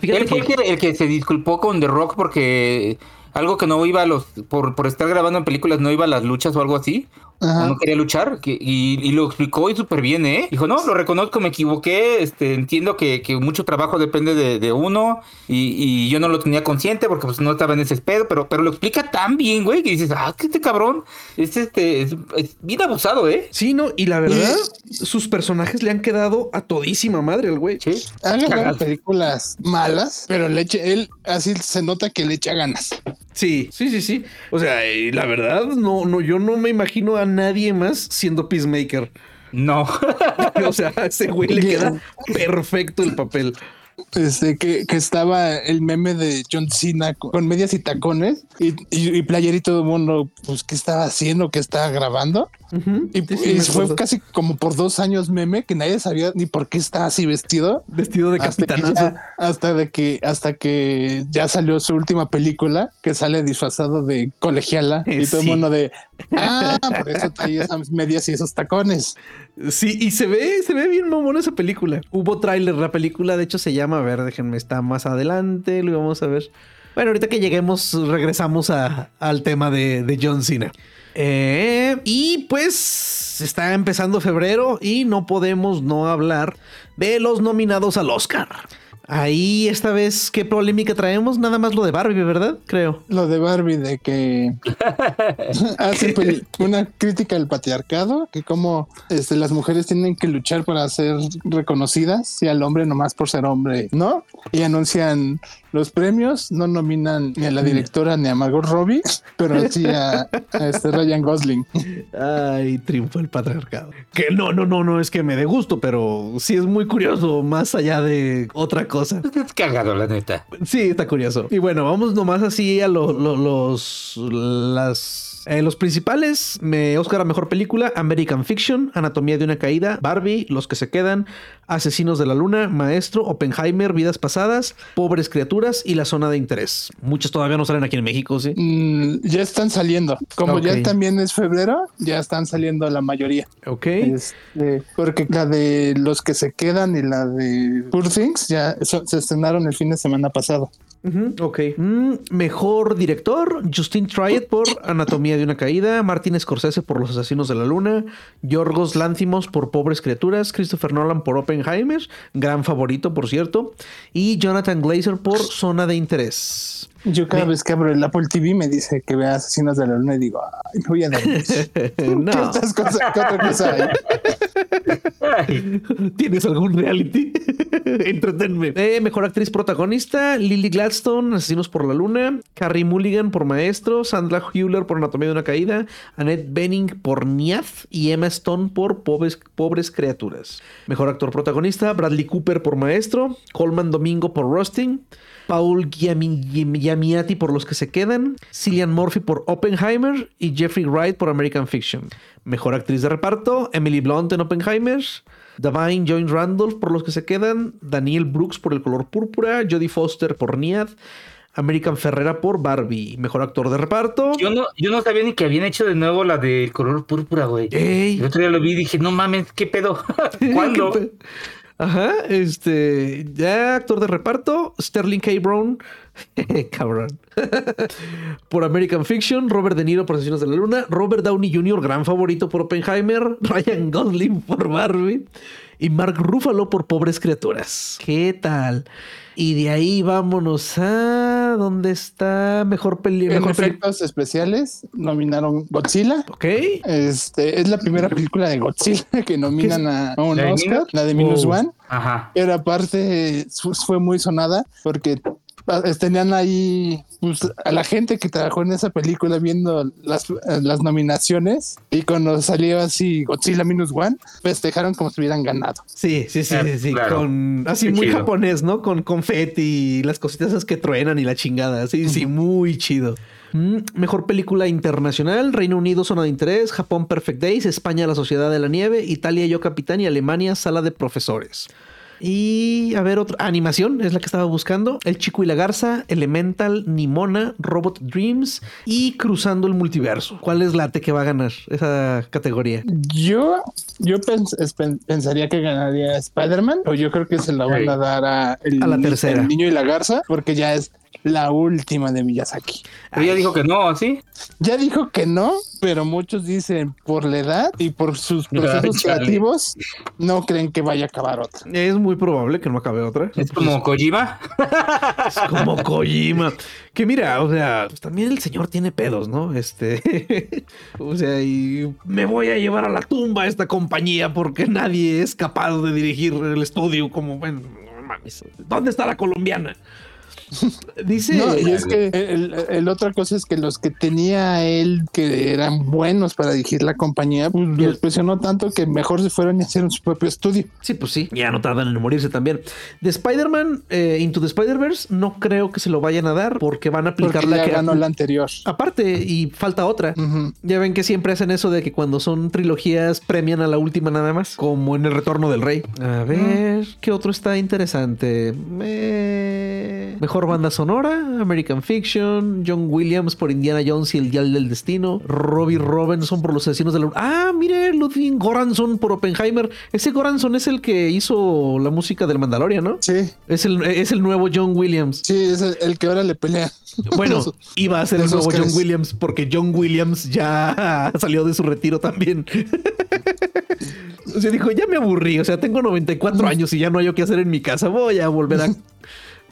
Fíjate el que- que, el que se disculpó con The Rock porque algo que no iba a los. Por, por estar grabando en películas no iba a las luchas o algo así. Ajá. no quería luchar. que- y, y lo explicó y súper bien, ¿eh? Dijo, no, lo reconozco, me equivoqué. Este, entiendo que, que mucho trabajo depende de, de uno. Y, y yo no lo tenía consciente porque pues no estaba en ese pedo. Pero, pero lo explica tan bien, güey, que dices, ah, que este cabrón es este. Es, es bien abusado, ¿eh? Sí, no, y la verdad, sus personajes le han quedado a todísima madre al güey. Sí. Ha grabado Cagado. películas malas, pero le eche, él así se nota que le echa ganas. Sí, sí, sí, sí. O sea, y la verdad, no, no, yo no me imagino a nadie más siendo Peacemaker. No. O sea, a ese güey le queda perfecto el papel. Este, que, que estaba el meme de John Cena con, medias y tacones y, y, y player y todo el mundo, pues, ¿qué estaba haciendo? ¿Qué estaba grabando? Y, sí, sí, y me fue casi como por dos años meme que nadie sabía ni por qué estaba así vestido. Vestido de Hasta capitanazo. ya, hasta de que hasta que ya salió su última película que sale disfrazado de colegiala y todo el Sí. mundo de ah por eso traía esas medias y esos tacones Sí, y se ve, se ve bien mamón esa película. Hubo tráiler, la película de hecho se llama, a ver, déjenme, está más adelante, lo vamos a ver. Bueno, ahorita que lleguemos, regresamos a- al tema de, de John Cena. Eh, y pues está empezando febrero y no podemos no hablar de los nominados al Oscar. Ahí esta vez, ¿qué polémica traemos? Nada más lo de Barbie, ¿verdad? Creo. lo de Barbie de que hace una crítica al patriarcado que como este, las mujeres tienen que luchar para ser reconocidas y al hombre nomás por ser hombre no y anuncian los premios no nominan ni a la directora ni a Margot Robbie pero sí a, a este Ryan Gosling Ay, triunfó el patriarcado. Que no, no, no, no es que me dé gusto, pero sí es muy curioso, más allá de otra cosa. Es cagado, la neta. Sí, está curioso. Y bueno, vamos nomás así a lo- lo- los las Eh, los principales, me, Oscar a Mejor Película, American Fiction, Anatomía de una Caída, Barbie, Los que se quedan, Asesinos de la Luna, Maestro, Oppenheimer, Vidas Pasadas, Pobres Criaturas y La Zona de Interés. Muchas todavía no salen aquí en México, ¿sí? Mm, ya están saliendo. Como ya también es febrero, ya están saliendo la mayoría. Ok. Este, porque la de los que se quedan y la de Poor Things ya se estrenaron el fin de semana pasado. Ujú, ok. Mm, mejor director, Justin Triet por Anatomía de una Caída, Martin Scorsese por Los Asesinos de la Luna, Yorgos Lanthimos por Pobres Criaturas, Christopher Nolan por Oppenheimer, gran favorito por cierto, y Jonathan Glazer por Zona de Interés. Yo cada Me- vez que abro el Apple TV me dice que vea Asesinos de la Luna y digo, ay, me voy a dormir. ¿Qué, no, otras cosas- qué otra cosa hay? ¿tienes algún reality? Entretenme. Eh, mejor actriz protagonista, Lily Gladstone, Asesinos por la Luna, Carrie Mulligan por Maestro, Sandra Hüller por Anatomía de una Caída, Annette Bening por Niaz y Emma Stone por Pobres, Pobres Criaturas. Mejor actor protagonista, Bradley Cooper por Maestro, Colman Domingo por Rusting, Paul Giamatti por Los que se quedan, Cillian Murphy por Oppenheimer y Jeffrey Wright por American Fiction. Mejor actriz de reparto, Emily Blunt en Oppenheimer, Davine Joy Randolph por Los que se quedan, Daniel Brooks por El color púrpura, Jodie Foster por Niad, American Ferrera por Barbie. Mejor actor de reparto. Yo no, yo no sabía ni que habían hecho de nuevo la del color púrpura, güey. Ey. El otro día lo vi y dije, no mames, ¿qué pedo? ¿Cuándo? ¿Qué pe- Ajá, este, ya actor de reparto, Sterling K. Brown, cabrón, por American Fiction, Robert De Niro por Asesinos de la Luna, Robert Downey Jr., gran favorito por Oppenheimer, Ryan Gosling por Barbie y Mark Ruffalo por Pobres Criaturas. ¿Qué tal? Y de ahí vámonos a ¿dónde está mejor peli? En peli- efectos especiales nominaron Godzilla. Ok. Este es la primera película de Godzilla que nominan a, a un ¿La de Oscar, Minus? la de Minus Oh. One. Ajá. Pero aparte fue muy sonada porque tenían ahí pues, a la gente que trabajó en esa película viendo las, las nominaciones y cuando salió así Godzilla Minus One festejaron como si hubieran ganado. Sí, sí, sí, sí, sí, claro. con así Qué muy chido. japonés, ¿no? Con confeti y las cositas esas que truenan y la chingada. Sí, sí, muy chido. Mm, mejor película internacional: Reino Unido, Zona de Interés, Japón, Perfect Days, España, La Sociedad de la Nieve, Italia, Yo Capitán y Alemania, Sala de Profesores. Y a ver, otra animación es la que estaba buscando: El Chico y la Garza, Elemental, Nimona, Robot Dreams y Cruzando el Multiverso. ¿Cuál es la T que va a ganar esa categoría? Yo, yo pens- pensaría que ganaría Spider-Man, o yo creo que se la van a dar a el, A la tercera. el niño y la garza, porque ya es la última de Miyazaki. Pero ella dijo que no, ¿sí? Ya dijo que no, pero muchos dicen por la edad y por sus procesos creativos, no creen que vaya a acabar otra. Es muy probable que no acabe otra. Es como Kojima. Es como Kojima. Que mira, o sea, pues también el señor tiene pedos, ¿no? Este. o sea, y me voy a llevar a la tumba a esta compañía porque nadie es capaz de dirigir el estudio como, bueno, no mames. ¿Dónde está la colombiana? Dice. No, y es que el, el otra cosa es que los que tenía él que eran buenos para dirigir la compañía, pues los presionó tanto que mejor se fueron y hicieron su propio estudio. Sí, pues sí, ya no tardan en morirse también. De Spider-Man eh, Into the Spider-Verse, no creo que se lo vayan a dar porque van a aplicar Porque la ya que ganó la anterior. Aparte, y falta otra. Ya ven que siempre hacen eso de que cuando son trilogías premian a la última nada más, como en El Retorno del Rey. A ver, ¿qué otro está interesante? Eh, Mejor banda sonora, American Fiction, John Williams por Indiana Jones y el Dial del Destino, Robbie Robinson por Los Asesinos de la... Ah, mire, Ludwig Goranson por Oppenheimer. Ese Goranson es el que hizo la música del Mandalorian, ¿no? Sí, Es el, es el nuevo John Williams. sí, es el, el que ahora le pelea. Bueno, iba a ser el nuevo. John Williams porque John Williams ya salió de su retiro también. o sea, dijo, ya me aburrí, o sea, tengo 94 años y ya no hay que hacer en mi casa, voy a volver a...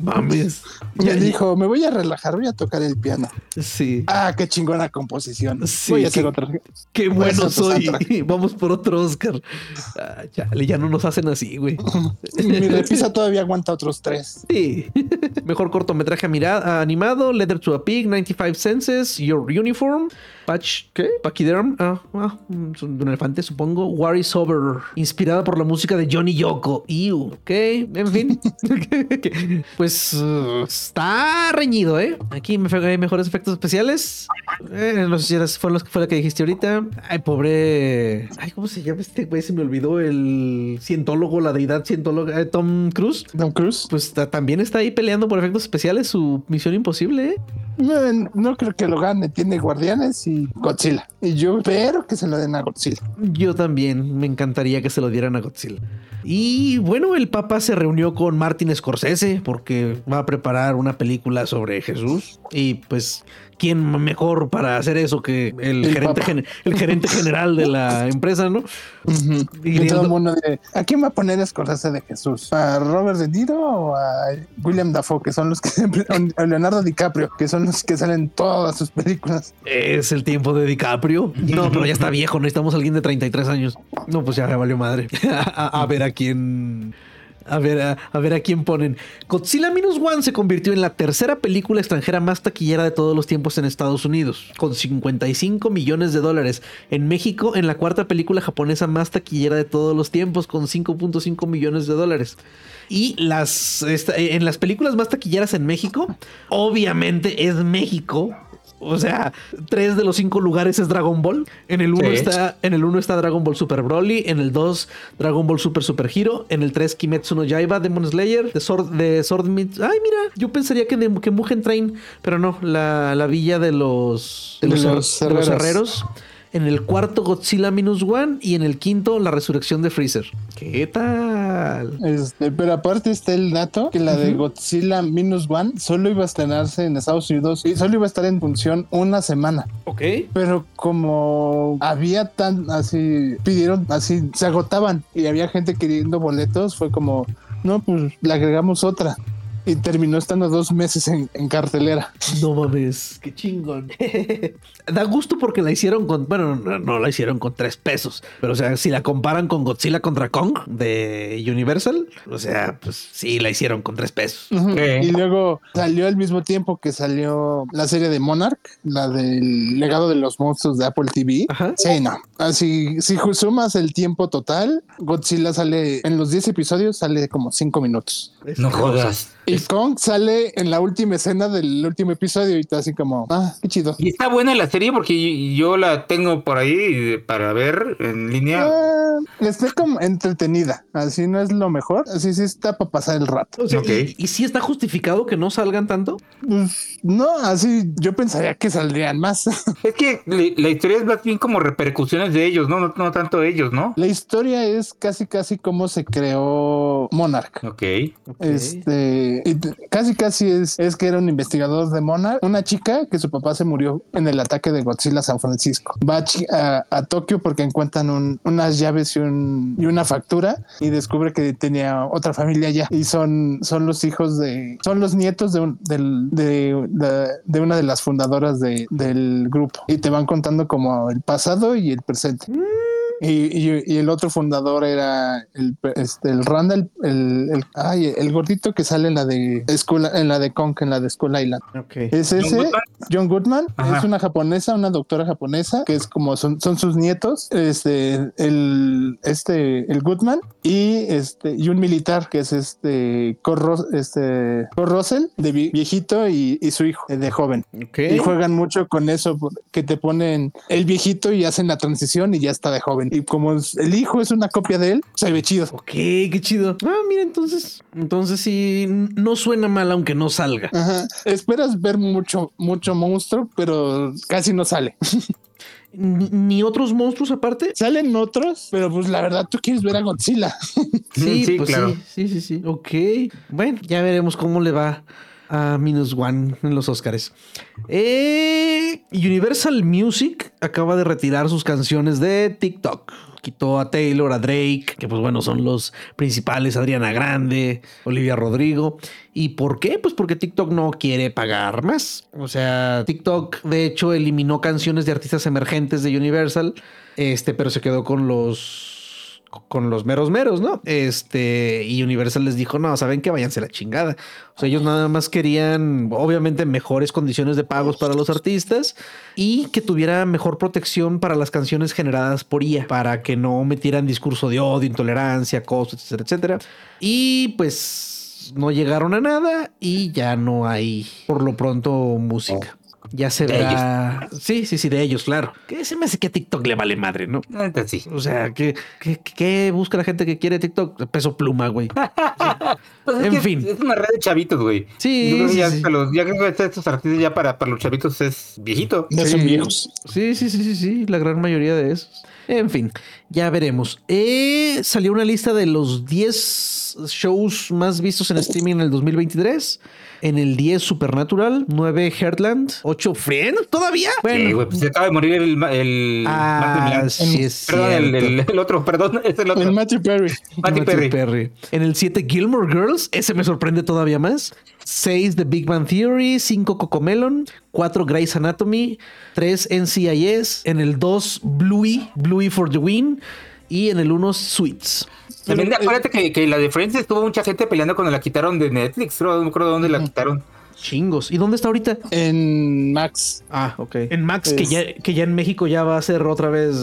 Mames. Ya dijo, me voy a relajar, voy a tocar el piano. Sí. Ah, qué chingona composición. Sí, voy a hacer qué- otra. Qué bueno soy. soundtrack. Vamos por otro Oscar. Ah, chale, ya no nos hacen así, güey. Mi repisa todavía aguanta otros tres. Sí. Mejor cortometraje animado, Letter to a Pig, 95 Senses, Your Uniform, Patch, ¿qué? Pachyderm, ah, ah, un elefante, supongo. War is Over, inspirada por la música de Johnny Yoko. Ew, ok, en fin. pues uh, está reñido, ¿eh? Aquí hay mejores efectos especiales. Eh, no sé si fue, fue la que dijiste ahorita. Ay, pobre. Ay, ¿cómo se llama este güey? Se me olvidó el cientólogo, la deidad cientóloga, eh, Tom Cruise. Tom Cruise. Pues también está ahí peleando por efectos especiales su misión imposible, ¿eh? No, creo que lo gane. Tiene Guardianes y Godzilla. Y yo espero que se lo den a Godzilla. Yo también. Me encantaría que se lo dieran a Godzilla. Y bueno, el Papa se reunió con Martin Scorsese porque va a preparar una película sobre Jesús. Y pues quién mejor para hacer eso que el, gerente, el gerente general de la empresa, ¿no? y, todo el mundo ¿a quién va a poner escorarse de Jesús? ¿A Robert De Niro o a William Dafoe, que son los que a Leonardo DiCaprio, que son los que salen todas sus películas? Es el tiempo de DiCaprio. No, pero ya está viejo, necesitamos a alguien de 33 años. No, pues ya valió madre. a ver a quién a ver, a, ver a quién ponen. Godzilla Minus One se convirtió en la tercera película extranjera más taquillera de todos los tiempos en Estados Unidos, con 55 millones de dólares. En México, en la cuarta película japonesa más taquillera de todos los tiempos, con 5.5 millones de dólares. Y las, en las películas más taquilleras en México, obviamente es México o sea, tres de los cinco lugares es Dragon Ball. En el uno está, en el uno está Dragon Ball Super Broly, en el 2 Dragon Ball Super Super Hero, en el 3 Kimetsu no Yaiba, Demon Slayer, de Sword, de Sword Ay, mira, yo pensaría que, de, que Mugen Train, pero no, la, la villa de los, de los, herreros en el cuarto Godzilla Minus One y en el quinto La Resurrección de Freezer. ¿Qué tal? Este, pero aparte está el dato que la de Godzilla Minus One solo iba a estrenarse en Estados Unidos y solo iba a estar en función una semana. Ok. Pero como había tan así, pidieron así, se agotaban y había gente queriendo boletos, fue como, no, pues le agregamos otra y terminó estando dos meses en, cartelera. No mames, qué chingón. da gusto porque la hicieron con, bueno, no, la hicieron con tres pesos, pero o sea, si la comparan con Godzilla contra Kong de Universal, o sea, pues sí, la hicieron con tres pesos. Y luego salió al mismo tiempo que salió la serie de Monarch, la del legado de los monstruos de Apple TV. Sí, no. Así, si sumas el tiempo total, Godzilla sale en los 10 episodios, sale como 5 minutos. No jodas. Y Kong sale en la última escena del último episodio y está así como, ah, qué chido. Y está buena la serie porque yo la tengo por ahí para ver en línea. Ah, está como entretenida, así no es lo mejor, así sí está para pasar el rato. ¿y, si está justificado que no salgan tanto? Pues, no, así yo pensaría que saldrían más. Es que la historia es más bien como repercusiones de ellos, ¿no? No, no tanto ellos, ¿no? La historia es casi, casi como se creó Monarch. Ok. Este casi casi es, es que era un investigador de Monarch, una chica que su papá se murió en el ataque de Godzilla San Francisco. Va a, Tokio porque encuentran unas llaves y, un, y una factura y descubre que tenía otra familia allá y son, son los hijos de, son los nietos de, de, de, una de las fundadoras del grupo y te van contando como el pasado y el presente. Mm. Y, el otro fundador era el, este, el Randall, el, el, ay, el gordito que sale en la de escuela, en la de Kong, en la de School Island. Es ese, John Goodman, es una japonesa, una doctora japonesa, que es como son, son sus nietos, este, el, este, el Goodman y este, y un militar que es este, Corro, este, Russell, de viejito y, su hijo, de joven. Y juegan mucho con eso, que te ponen el viejito y hacen la transición y ya está de joven y como el hijo es una copia de él, se ve chido. Ok, qué chido. Ah, mira, entonces, entonces sí, no suena mal aunque no salga. Ajá. Esperas ver mucho, mucho monstruo, pero casi no sale. ni otros monstruos aparte. Salen otros, pero pues la verdad tú quieres ver a Godzilla. sí, sí, pues claro. sí, sí, sí, sí. Ok. Bueno, ya veremos cómo le va a Minus One en los Oscars. Eh, Universal Music acaba de retirar sus canciones de TikTok. Quitó a Taylor, a Drake, que pues bueno, son los principales, Adriana Grande, Olivia Rodrigo. ¿Y por qué? Pues porque TikTok no quiere pagar más. O sea, TikTok de hecho eliminó canciones de artistas emergentes de Universal, este, pero se quedó con los con los meros meros, ¿no? Este, y Universal les dijo, no, saben que váyanse la chingada. O sea, ellos nada más querían, obviamente, mejores condiciones de pagos para los artistas y que tuviera mejor protección para las canciones generadas por IA, para que no metieran discurso de odio, intolerancia, acoso, etcétera, etcétera. Y pues no llegaron a nada y ya no hay, por lo pronto, música. Ya se De verá. Sí, sí, sí, de ellos, claro. Que se me hace que a TikTok le vale madre, ¿no? Sí. O sea, ¿qué, qué, qué busca la gente que quiere TikTok? Peso pluma, güey. Pues es En fin. Es una red de chavitos, güey. Sí, Yo creo que sí, ya, sí. hasta los- ya creo que estos artistas ya para, para los chavitos es viejito. Ya son viejos. Sí, sí, sí, sí, sí, la gran mayoría de esos. En fin, ya veremos. Eh, salió una lista de los 10 shows más vistos en streaming en el 2023. En el 10 Supernatural, 9 Heartland, 8 Friends, ¿todavía? Sí, güey, pues se acaba de morir el, el ah, sí es Perdón, el, el- el otro, perdón, es el otro. El Matthew Perry. Matty Matthew Perry. En el 7, Gilmore Girls. Ese me sorprende todavía más. 6, The Big Bang Theory. 5, Cocomelon. 4, Grey's Anatomy. 3, NCIS. En el 2, Bluey. Bluey for the Win. Y en el 1, Sweets. También eh, acuérdate que, que la Friends estuvo mucha gente peleando cuando la quitaron de Netflix, no me acuerdo dónde la quitaron. Chingos. ¿Y dónde está ahorita? En Max. Ah, ok. En Max, que, ya, que ya en México ya va a ser otra vez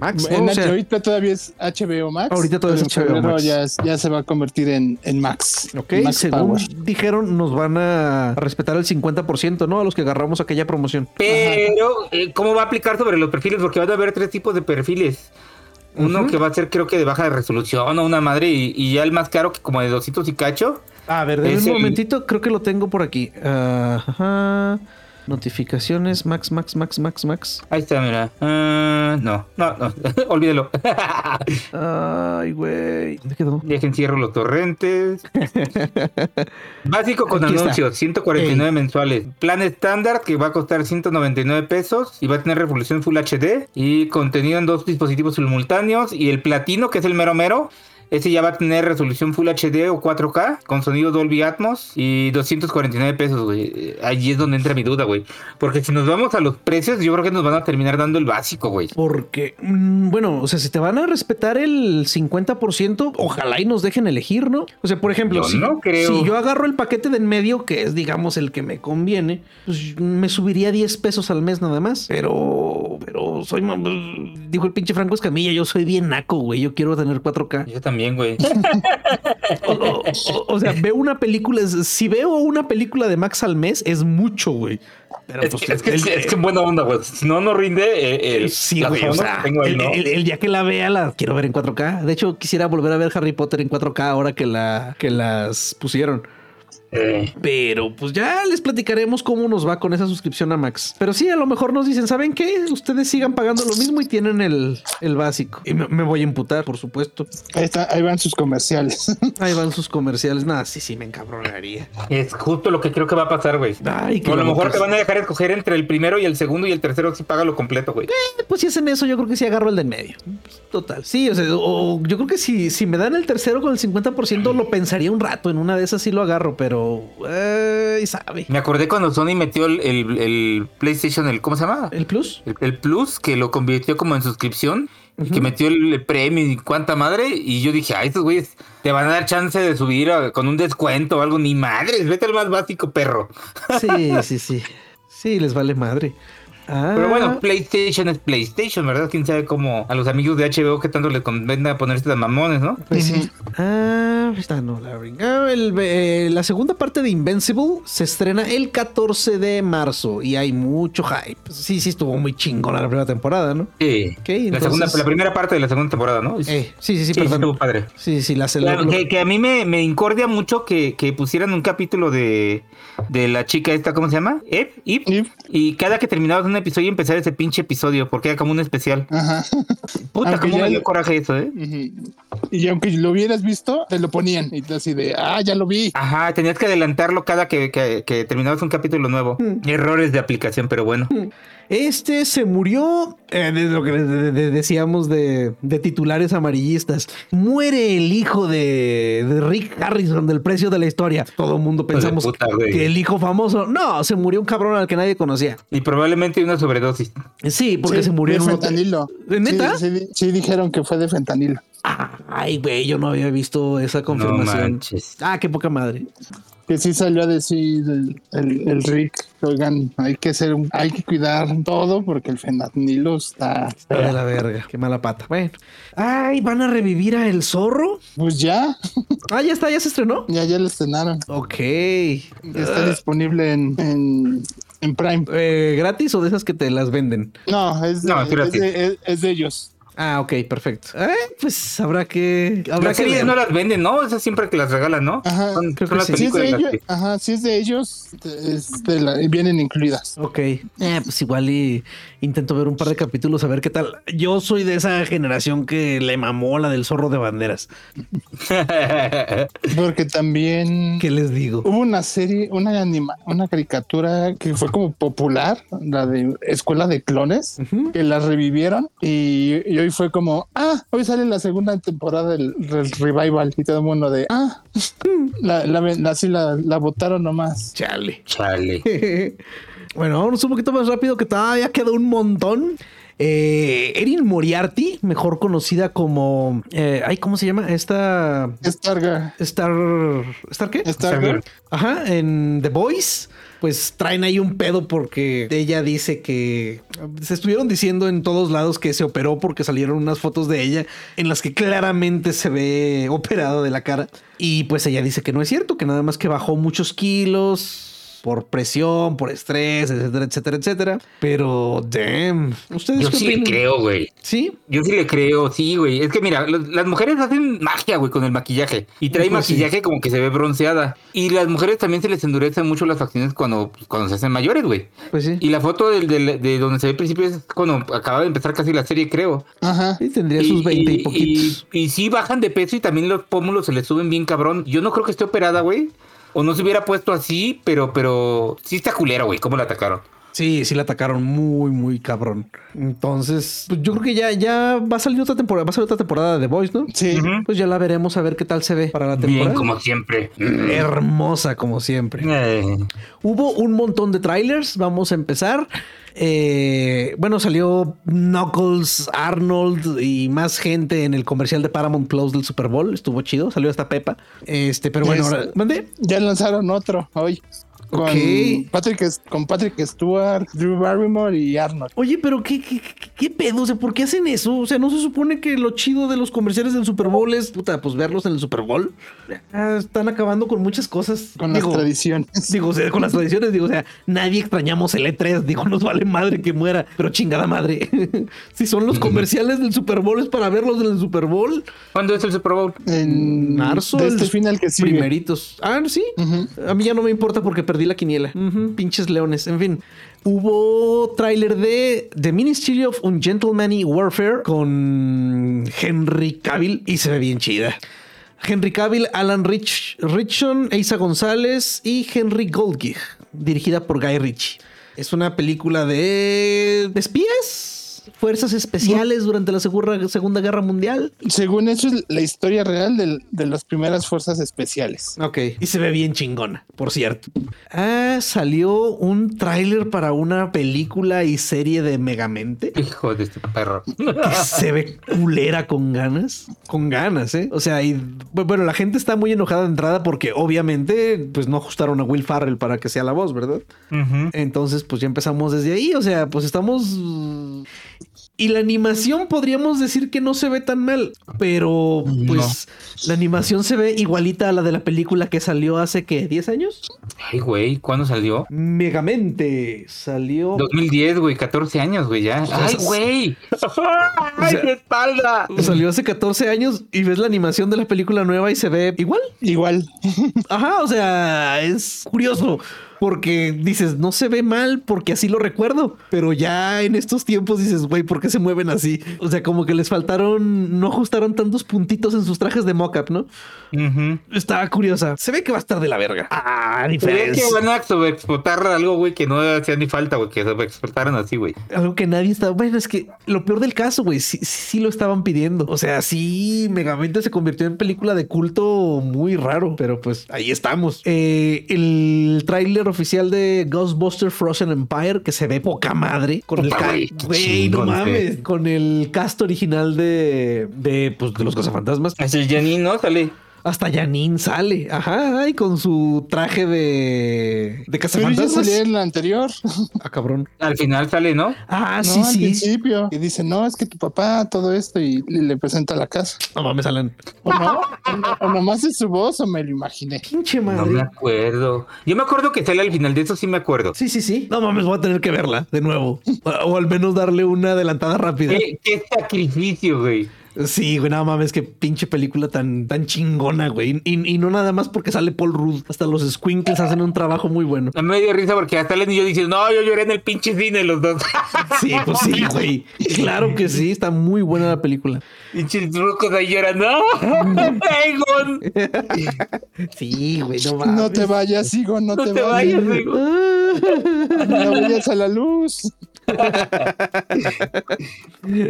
Max. ¿no? En O sea, ahorita todavía es HBO Max. Ahorita todavía es HBO febrero Max. Ya, se va a convertir en, en Max. Ok, Max según Power. dijeron, nos van a respetar el 50%, ¿no? A los que agarramos aquella promoción. Pero, eh, ¿cómo va a aplicar sobre los perfiles? Porque van a haber tres tipos de perfiles. Uno que va a ser, creo que de baja resolución o una madre, y, y ya el más caro, que como de 200 y cacho. A ver, denme un el- momentito, creo que lo tengo por aquí. Ah, ajá. Notificaciones, Max, Max, Max, Max, Max. Ahí está, mira. Ah, no, no, no, olvídelo. Ay, güey. ¿Dónde quedó? Dejen cierro los torrentes. Básico con Aquí está. anuncios, 149 mensuales. Plan estándar que va a costar 199 pesos y va a tener resolución Full HD y contenido en dos dispositivos simultáneos. Y el platino, que es el mero mero, ese ya va a tener resolución Full HD o 4K con sonido Dolby Atmos y 249 pesos, güey. Ahí es donde entra mi duda, güey. Porque si nos vamos a los precios, yo creo que nos van a terminar dando el básico, güey. Porque, mm, bueno, o sea, si te van a respetar el 50%, ojalá y nos dejen elegir, ¿no? O sea, por ejemplo, Yo si, no creo. si yo agarro el paquete de en medio, que es, digamos, el que me conviene, pues me subiría 10 pesos al mes nada más. Pero, pero soy, ma- dijo el pinche Franco Escamilla, yo soy bien naco, güey, yo quiero tener 4K. Yo también, güey. O, o- o- o sea, veo una película, si veo una película de Max al mes, es mucho, güey. Pero, Es pues, que, es, que, el- es que en buena onda, güey. Si no, no rinde eh, el, Sí, güey, o sea, que tengo ahí, el, ¿no? el- el día que la vea la quiero ver en 4K. De hecho, quisiera volver a ver Harry Potter en 4K ahora que, la, que las pusieron. Eh, Pero pues ya les platicaremos cómo nos va con esa suscripción a Max. Pero sí, a lo mejor nos dicen, ¿saben qué? Ustedes sigan pagando lo mismo y tienen el, el básico. Y me, me voy a imputar, por supuesto. Ahí, está, ahí van sus comerciales. Ahí van sus comerciales. Nada, sí, sí, me encabronaría. es justo lo que creo que va a pasar, güey. Ay, que O a lo mejor te van a dejar escoger entre el primero y el segundo y el tercero si paga lo completo, güey. Eh, Pues si hacen eso, yo creo que sí agarro el de en medio. Pues, Total. Sí, o sea, o yo creo que si, si me dan el tercero con el 50%, lo pensaría un rato. En una de esas sí lo agarro, pero. Eh, sabe. Me acordé cuando Sony metió el, el- el PlayStation, el ¿cómo se llama? ¿El plus? El, el Plus, que lo convirtió como en suscripción. y Que metió el premio y cuánta madre. Y yo dije, ay, estos güeyes te van a dar chance de subir a- con un descuento o algo. Ni madres, vete al más básico, perro. Sí, sí, sí. Sí, les vale madre. Ah, Pero bueno, PlayStation es PlayStation, ¿verdad? Quién sabe cómo a los amigos de HBO que tanto les convenga ponerse de mamones, ¿no? pues sí. Ah, está no la Ah, el- eh, la segunda parte de Invincible se estrena el 14 de marzo y hay mucho hype. Sí, sí, estuvo muy chingona la primera temporada, ¿no? Sí. Ok, la, segunda, la primera parte de la segunda temporada, ¿no? Eh, sí, sí, sí, Sí, perdón. estuvo padre. Sí, sí, la Claro, que, que a mí me, me incordia mucho que, que pusieran un capítulo de, de la chica esta, ¿cómo se llama? Eve, Eve. Eve. Y cada que terminabas un episodio empezar ese pinche episodio, porque era como un especial. Ajá. Puta, Aunque cómo ya me dio coraje eso, ¿eh? Y aunque lo hubieras visto, te lo ponían. Y así de, ah, ya lo vi. Ajá, tenías que adelantarlo cada que, que- que terminabas un capítulo nuevo. Mm. Errores de aplicación, pero bueno. Este se murió, eh, de lo que de- de- de- decíamos de, de titulares amarillistas. Muere el hijo de, de Rick Harrison del precio de la historia. Todo el mundo pensamos puta, que el hijo famoso. No, se murió un cabrón al que nadie conocía. Y probablemente una sobredosis. Sí, porque Sí, se murió de fentanilo. ¿De neta? Sí, sí, sí dijeron que fue de fentanilo. Ay, güey, yo no había visto esa confirmación. ah, qué poca madre. Que sí salió a decir el, el- el Rick, oigan, hay que ser, un- hay que cuidar todo porque el fentanilo está. Está de la verga, qué mala pata. Bueno. Ay, ¿van a revivir a El Zorro? Pues ya, Ah, ya está, ya se estrenó. ya, ya lo estrenaron. Ok. Está disponible en, en, en Prime. Eh, ¿Gratis o de esas que te las venden? No, es de, No, es es gratis. de- es- es de ellos. Ah, ok, perfecto. Eh, pues habrá que. Habrá Las que series ver. no las venden, ¿no? Esas siempre que las regalan, ¿no? Ajá. Son, Creo son que las sí. Si es de ellos, que- ajá, si es de ellos, es de la- vienen incluidas. Ok. Eh, pues igual y intento ver un par de capítulos a ver qué tal. Yo soy de esa generación que le mamó la del zorro de banderas. Porque también ¿Qué les digo? hubo una serie, una anima, una caricatura que fue como popular, la de Escuela de Clones, que la revivieron y, y hoy fue como, ah, hoy sale la segunda temporada del, del revival y todo el mundo de, ah, la, la, la, sí, la, la votaron nomás. Chale. Chale. Bueno, vámonos un poquito más rápido que todavía queda un montón. Eh, Erin Moriarty, mejor conocida como. eh, ay, ¿cómo se llama? Esta. Stargirl. Star. ¿Star qué? Stargirl. Ajá, en The Voice. Pues traen ahí un pedo porque ella dice que se estuvieron diciendo en todos lados que se operó porque salieron unas fotos de ella en las que claramente se ve operado de la cara. Y pues ella dice que no es cierto, que nada más que bajó muchos kilos por presión, por estrés, etcétera, etcétera, etcétera. Pero, damn, ¿ustedes Yo sí le creo, güey. ¿Sí? Yo sí le creo, sí, güey. Es que mira, los- las mujeres hacen magia, güey, con el maquillaje. Y trae Pues sí. maquillaje como que se ve bronceada. Y las mujeres también se les endurecen mucho las facciones cuando, cuando se hacen mayores, güey. Pues sí. Y la foto del, del- de donde se ve al principio es cuando acaba de empezar casi la serie, creo. Ajá. Sí, tendría sus 20 y, poquitos. Y, y sí bajan de peso y también los pómulos se les suben bien cabrón. Yo no creo que esté operada, güey. O no se hubiera puesto así, pero, pero sí está culera, güey. ¿Cómo la atacaron? Sí, sí la atacaron muy, muy cabrón. Entonces, pues yo creo que ya, ya va a salir otra temporada, va a salir otra temporada de The Voice, ¿no? Sí. Pues ya la veremos a ver qué tal se ve para la Bien, temporada. como siempre. Hermosa como siempre. Eh, Hubo un montón de trailers. Vamos a empezar. Eh, bueno, salió Knuckles, Arnold y más gente en el comercial de Paramount Plus del Super Bowl. Estuvo chido. Salió hasta Pepa. Este, pero bueno, Es- ahora. ¿Mandé? Ya lanzaron otro hoy. Con. Patrick, con Patrick Stewart, Drew Barrymore y Arnold. Oye, pero ¿qué, qué, qué- qué pedo? O sea, ¿por qué hacen eso? O sea, ¿no se supone que lo chido de los comerciales del Super Bowl es, puta, pues verlos en el Super Bowl? Ah, están acabando con muchas cosas. Con Digo, las tradiciones. Digo, o sea, con las tradiciones, digo, o sea, nadie extrañamos el E3, digo, nos vale madre que muera, pero chingada madre. si son los comerciales del Super Bowl es para verlos en el Super Bowl. ¿Cuándo es el Super Bowl? En Marzo, de este el final que sigue. Primeritos. Ah, sí. A mí ya no me importa porque perdí la quiniela. Pinches leones. En fin. Hubo tráiler de The Ministry of Ungentlemanly Warfare con Henry Cavill y se ve bien chida. Henry Cavill, Alan Rich, Richson, Eisa González y Henry Goldgig, dirigida por Guy Ritchie. Es una película de espías, fuerzas especiales durante la Segunda, Segunda Guerra Mundial. Según eso es la historia real del- de las primeras fuerzas especiales. Ok. Y se ve bien chingona, por cierto. Ah, salió un tráiler para una película y serie de Megamente. Hijo de este perro. Que se ve culera con ganas. Con ganas, ¿eh? O sea, y bueno, la gente está muy enojada de entrada porque obviamente pues no ajustaron a Will Farrell para que sea la voz, ¿verdad? Entonces, pues ya empezamos desde ahí. O sea, pues estamos. Y la animación podríamos decir que no se ve tan mal, pero pues la animación se ve igualita a la de la película que salió hace que 10 años. Ay, güey, ¿cuándo salió? Megamente salió. 2010, güey, 14 años, güey, ya. ¡Ay, güey! ¡Ay, sea- mi espalda! Salió hace 14 años y ves la animación de la película nueva y se ve igual. Igual. Ajá, o sea, es curioso. Porque dices, no se ve mal porque así lo recuerdo. Pero ya en estos tiempos dices, güey, ¿por qué se mueven así? O sea, como que les faltaron, no ajustaron tantos puntitos en sus trajes de mock-up, ¿no? Estaba curiosa. Se ve que va a estar de la verga. Ah, Se ve diferencia. que van a sobreexplotar algo, güey, que no hacía ni falta, güey, que sobreexplotaran así, güey. Algo que nadie estaba. Bueno, es que lo peor del caso, güey, sí, sí, sí lo estaban pidiendo. O sea, sí, Megamente se convirtió en película de culto muy raro, pero pues ahí estamos. Eh, el tráiler oficial de Ghostbuster Frozen Empire, que se ve poca madre, con el no mames, con el cast original de, de, pues, de los cazafantasmas. Así el Janine, ¿no? Sale. Hasta Janine sale, ajá, y con su traje de, de Pero ya cazafantasmas. salía en la anterior. Ah, cabrón. Al final sale, ¿no? Ah, no, sí, al sí. principio. Y dice, no, es que tu papá, todo esto, y le, le presenta la casa. No mames, Alan. O no, o, no- o nomás es su voz o me lo imaginé. Pinche madre. No me acuerdo. Yo me acuerdo que sale al final de eso, sí me acuerdo. Sí, sí, sí. No mames, voy a tener que verla de nuevo. O, o al menos darle una adelantada rápida. ¿Qué, qué sacrificio, güey. Sí, güey, no mames, qué pinche película tan, tan chingona, güey. Y, y no nada más porque sale Paul Rudd. Hasta los Squinkles hacen un trabajo muy bueno. A mí me dio risa porque hasta Len y yo dicen, no, yo lloré en el pinche cine los dos. Sí, pues sí, güey. Claro que sí, está muy buena la película. Pinches trucos ahí llorando. ¡No! Egon! Sí, güey, no mames. No te vayas, sigo, no, No te, te vayas. vayas, Egon. No vayas a la luz.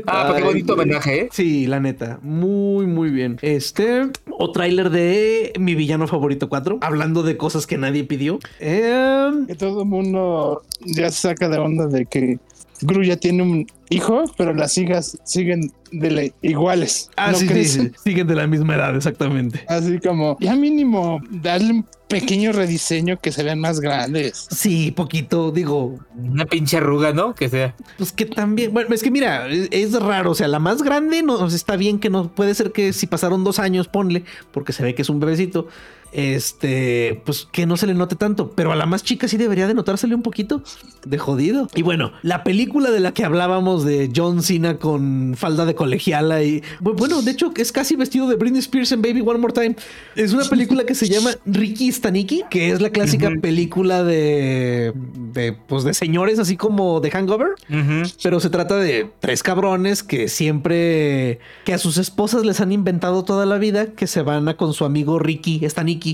Ah, pero qué bonito homenaje, ¿eh? Sí, la neta, muy, muy bien. Este, o tráiler de Mi Villano Favorito 4, hablando de cosas que nadie pidió. Em, Que todo el mundo ya se saca de onda de que Gru ya tiene un hijo, pero las hijas siguen de la- iguales. ah, no sí, sí, siguen de la misma edad, exactamente. Así como, ya mínimo, darle un pequeño rediseño que se vean más grandes. Sí, poquito, digo, Una pinche arruga, ¿no? Que sea. pues que también, bueno, es que mira, es, es raro, o sea, la más grande no o sea, está bien que no puede ser que si pasaron dos años, ponle, porque se ve que es un bebecito, este, pues que no se le note tanto, pero a la más chica sí debería de notársele un poquito de jodido. Y bueno, la película de la que hablábamos de John Cena con falda de colegiala y bu- bueno, de hecho es casi vestido de Britney Spears en Baby One More Time. Es una película que se llama Ricky Staniki, que es la clásica película de, de pues de señores así como de Hangover. Pero se trata de tres cabrones que siempre, que a sus esposas les han inventado toda la vida, que se van a con su amigo Ricky, Staniki.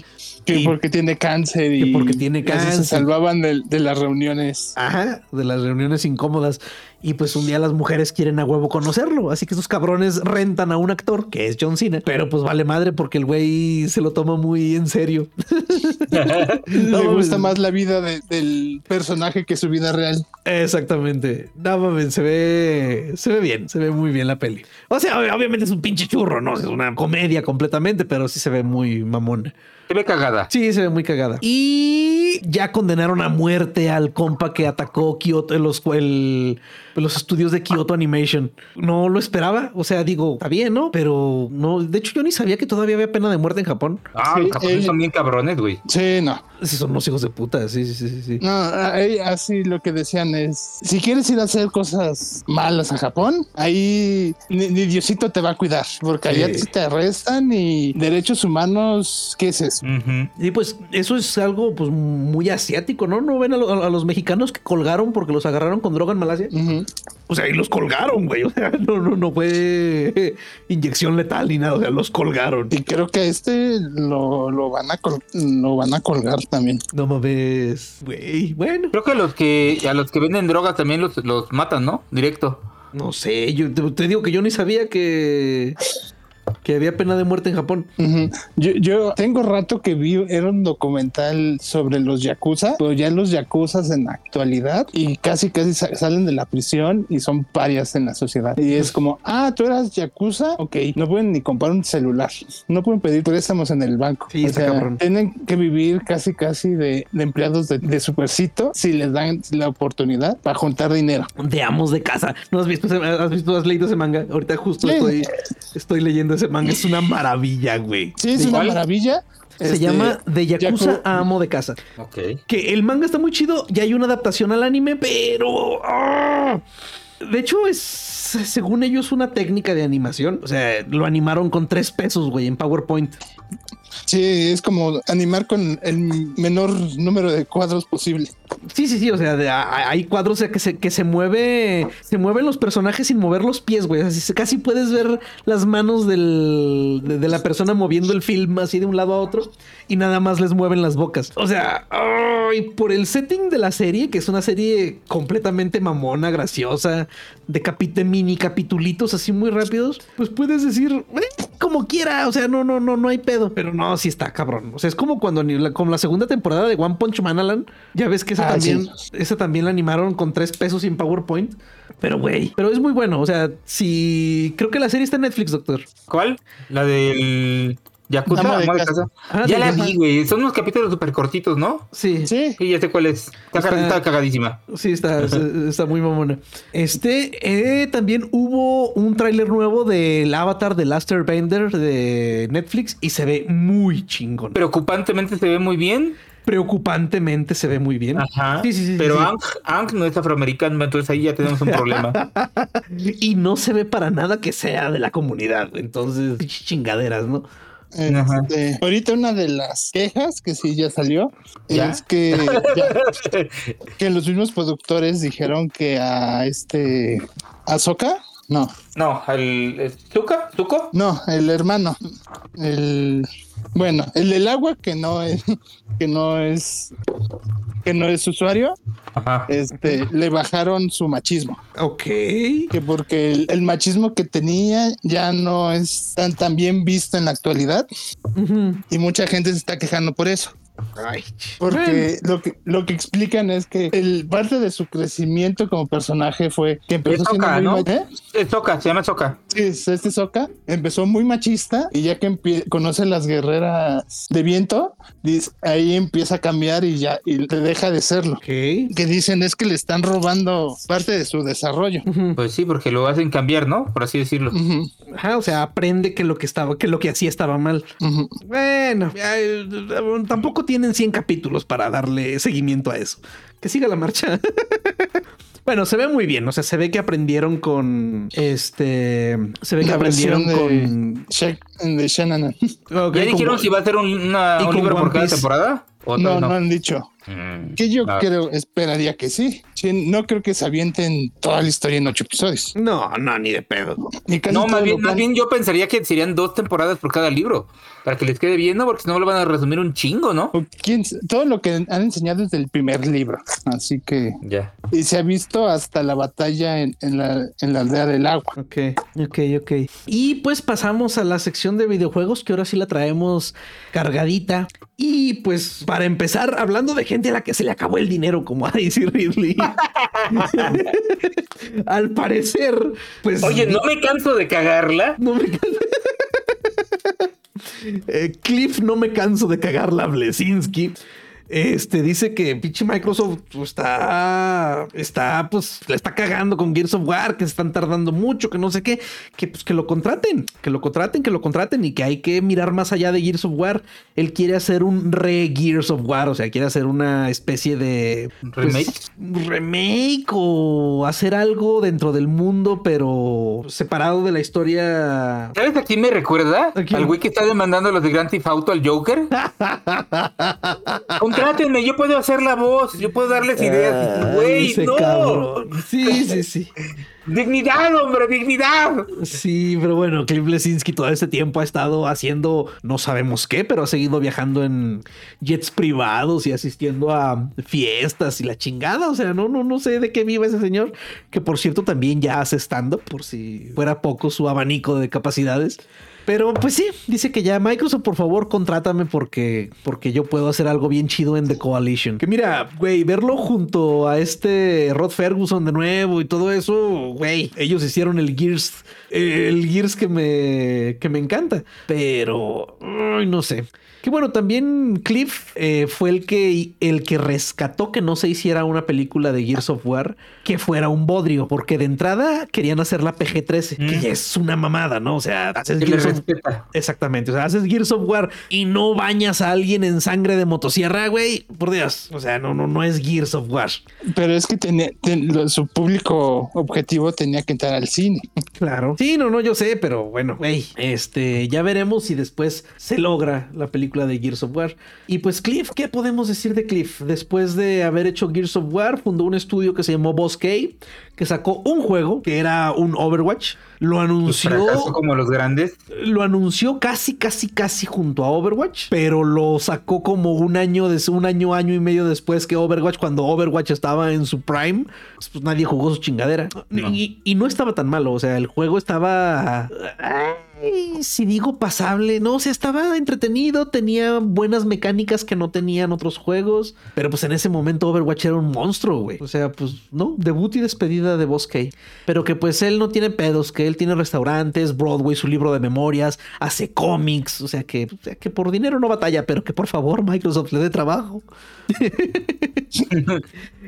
Que Y- porque tiene cáncer y Que porque tiene cáncer. se salvaban de, de las reuniones. Ajá, de las reuniones incómodas. Y pues un día las mujeres quieren a huevo conocerlo. Así que esos cabrones rentan a un actor que es John Cena. Pero pues vale madre porque el güey se lo toma muy en serio. Le No, gusta mames. más la vida de- del personaje que su vida real. Exactamente. No mames, se ve, se ve bien, se ve muy bien la peli. O sea, ob- obviamente es un pinche churro, no es una comedia completamente, pero sí se ve muy mamón. Se ve cagada. Sí, se ve muy cagada. Y ya condenaron a muerte al compa que atacó Kyoto, los, el- los estudios de Kyoto Animation. No lo esperaba. O sea, digo, está bien, ¿no? Pero no, de hecho yo ni sabía que todavía había pena de muerte en Japón. Ah, Sí, los japoneses eh. son bien cabrones, güey. Sí, no. Sí, son unos hijos de puta. Sí, sí, sí, sí. No, ahí así lo que decían es, si quieres ir a hacer cosas malas a Japón, ahí ni, ni Diosito te va a cuidar, porque allá Sí. sí te arrestan y derechos humanos, ¿qué es eso? Y pues eso es algo pues muy asiático, ¿no? ¿No ven a, lo- a los mexicanos que colgaron porque los agarraron con droga en Malasia? Sea, y los colgaron, güey. O sea, no, no, no fue inyección letal ni nada. O sea, los colgaron. Y creo que a este lo, lo van a col- lo van a colgar también. No mames, güey. Bueno, Creo que los que a los que venden drogas también los, los matan, ¿no? Directo. no sé. Yo te, te digo que yo ni sabía que, que había pena de muerte en Japón. Ujú. Yo, yo tengo rato que vi, era un documental sobre los yakuza, pero ya los yakuzas en la actualidad y casi casi sa- salen de la prisión y son parias en la sociedad. Y es como, ah, tú eras yakuza, ok, no pueden ni comprar un celular, no pueden pedir préstamos en el banco. Sí, o está sea, cabrón. tienen que vivir casi casi de, de empleados de, de supercito si les dan la oportunidad para juntar dinero. De amos de casa. ¿No has visto, has visto, has leído ese manga? Ahorita justo Sí. estoy, estoy leyendo ese manga. Es una maravilla, güey. Sí, es ¿De una maravilla. Se Este, llama De Yakuza Yaku- a Amo de Casa. Ok. Que el manga está muy chido. Ya hay una adaptación al anime, pero. ¡ah! De hecho, es según ellos una técnica de animación. O sea, lo animaron con tres pesos, güey, en PowerPoint. Sí, es como animar con el menor número de cuadros posible. Sí, sí, sí, o sea, de- a- hay cuadros que se, que se mueve, se mueven los personajes sin mover los pies, güey. Así se- casi puedes ver las manos del, de, de la persona moviendo el film así de un lado a otro y nada más les mueven las bocas. O sea, ay, por el setting de la serie, que es una serie completamente mamona, graciosa, de, capi- de mini capitulitos así muy rápidos, pues puedes decir "Eh, como quiera, o sea, no, no, no, no hay pedo. Pero no, sí está cabrón. O sea, es como cuando ni la, como la segunda temporada de One Punch Man, Alan, ya ves que esa Ah, también, sí. esa también la animaron con tres pesos sin PowerPoint. Pero güey, pero es muy bueno. O sea, si creo que la serie está en Netflix, doctor. ¿Cuál? La del Yakuza. Ama de Ama de casa. casa. Ah, ya la vi, güey. Son unos capítulos súper cortitos, ¿no? Sí. Sí. Sí, ya sé cuál es. Está, Está- está cagadísima. Sí, está, está, muy mamona. Este, eh, también hubo un tráiler nuevo del Avatar de Last Airbender de Netflix y se ve muy chingón. Preocupantemente se ve muy bien. Preocupantemente se ve muy bien. Ajá. Sí, sí, sí. Pero sí. Ang, Ang no es afroamericano, entonces ahí ya tenemos un problema. Y no se ve para nada que sea de la comunidad. Entonces, chingaderas, ¿no? Este, ahorita una de las quejas que sí ya salió ¿Ya? es que, ya- que los mismos productores dijeron que a este Azoka, no, no, el ¿Zuka? ¿Zuko? no, el hermano, el bueno, el del agua que no es que no es que no es usuario, Ajá. este le bajaron su machismo, Ok. que porque el, el machismo que tenía ya no es tan tan bien visto en la actualidad y mucha gente se está quejando por eso. Ay. Porque lo que lo que explican es que el parte de su crecimiento como personaje fue que empezó Es siendo muy ¿no? ¿Eh? Es Soka, se llama Soka. Sí, es este Soka empezó muy machista y ya que conoce las guerreras de viento, dice- ahí empieza a cambiar y ya y le deja de serlo. Que dicen es que le están robando parte de su desarrollo. Pues sí, porque lo hacen cambiar, ¿no? Por así decirlo. Ajá, o sea, aprende que lo que estaba, que lo que hacía estaba mal. Bueno, eh, tampoco tienen 100 capítulos para darle seguimiento a eso. Que siga la marcha. bueno, se ve muy bien. O sea, se ve que aprendieron con este. Se ve que La aprendieron de, con. Shaq- de Shannon. ¿Ya dijeron si va a ser un, una- y un libro por cada temporada? ¿O No, todavía no han dicho. Mm. Que yo Ah. creo, esperaría que sí. Sí, No creo que se avienten toda la historia en ocho episodios. No, no, ni de pedo. Y casi No, más bien, más bien yo pensaría que serían dos temporadas por cada libro. Para que les quede bien, ¿no? Porque si no lo van a resumir un chingo, ¿no? quién todo lo que han enseñado es del primer libro. Así que. Ya. Y se ha visto hasta la batalla en, en la, en la aldea del agua. Ok, ok, ok. Y pues pasamos a la sección de videojuegos que ahora sí la traemos cargadita. Y pues para empezar, hablando de gente a la que se le acabó el dinero, como a Daisy Ridley. Al parecer, pues. Oye, no me canso de cagarla. No me canso. Eh, Cliff, no me canso de cagarla, Blesinski. Este dice que pinche Microsoft pues, está, está, pues, le está cagando con Gears of War, que se están tardando mucho, que no sé qué, que pues que lo contraten, que lo contraten, que lo contraten y que hay que mirar más allá de Gears of War. Él quiere hacer un re Gears of War, o sea, quiere hacer una especie de pues, ¿Remake? remake o hacer algo dentro del mundo, pero separado de la historia. ¿Sabes a quién me recuerda? Al güey que está demandando a los de Grand Theft Auto al Joker. Contrátenme, yo puedo hacer la voz, yo puedo darles ideas. Ay, Güey, no. cabrón. Sí, sí, sí. Dignidad, hombre, dignidad. Sí, pero bueno, Cliff Lesinski todo este tiempo ha estado haciendo no sabemos qué, pero ha seguido viajando en jets privados y asistiendo a fiestas y la chingada. O sea, no, no, no sé de qué viva ese señor, que por cierto también ya hace stand-up, por si fuera poco su abanico de capacidades. Pero pues sí, dice que ya Microsoft, por favor, contrátame porque, porque yo puedo hacer algo bien chido en The Coalition. Que mira, güey, verlo junto a este Rod Ferguson de nuevo y todo eso, güey, ellos hicieron el Gears, el Gears que me, que me encanta. Pero, no sé. Que bueno, también Cliff eh, fue el que, el que rescató que no se hiciera una película de Gears of War que fuera un bodrio, porque de entrada querían hacer la PG-13, que ya es una mamada, ¿no? O sea, haces Que Gears of. Exactamente. O sea, haces Gears of War y no bañas a alguien en sangre de motosierra, güey. Por Dios. O sea, no, no, no es Gears of War. Pero es que tenía, ten- lo- su público objetivo tenía que entrar al cine. Claro. Sí, no, no, yo sé, pero bueno, güey. Este, ya veremos si después se logra la película de Gears of War. Y pues Cliff, ¿qué podemos decir de Cliff? Después de haber hecho Gears of War, fundó un estudio que se llamó Boss K, que sacó un juego que era un Overwatch. Lo anunció. fracaso como los grandes. lo anunció casi, casi, casi junto a Overwatch, pero lo sacó como un año, un año, año y medio después que Overwatch, cuando Overwatch estaba en su prime, pues, pues nadie jugó su chingadera. No. Y, y no estaba tan malo, o sea, el juego estaba... ay, si digo pasable, no, o sea, estaba entretenido, tenía buenas mecánicas que no tenían otros juegos, pero pues en ese momento Overwatch era un monstruo, güey. O sea, pues no, debut y despedida de Boss K. Pero que pues él no tiene pedos, que él tiene restaurantes, Broadway, su libro de memorias, hace cómics, o sea que, o sea, que por dinero no batalla, pero que por favor Microsoft le dé trabajo.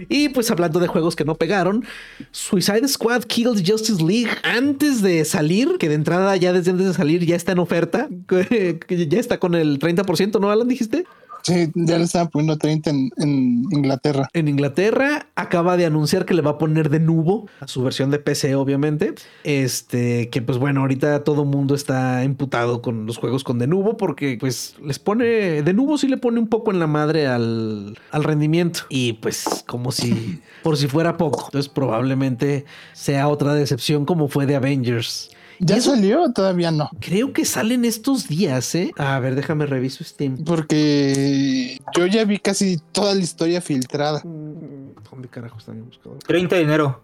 y pues hablando de juegos que no pegaron, Suicide Squad Kills Justice League antes de salir, que de entrada ya desde antes de salir ya está en oferta, que ya está con el 30%, ¿no, Alan? Dijiste? Sí, ya le estaban poniendo 30 en, en Inglaterra. En Inglaterra acaba de anunciar que le va a poner de nuevo a su versión de PC, obviamente. Este, que pues bueno, ahorita todo mundo está emputado con los juegos con Denuvo porque pues les pone, Denuvo sí le pone un poco en la madre al, al rendimiento y pues como si, por si fuera poco. Entonces probablemente sea otra decepción como fue de Avengers. ¿Ya eso salió o todavía no? Creo que salen estos días, ¿eh? A ver, déjame reviso Steam. Porque yo ya vi casi toda la historia filtrada. ¿Dónde carajo está mi buscador? 30 de enero.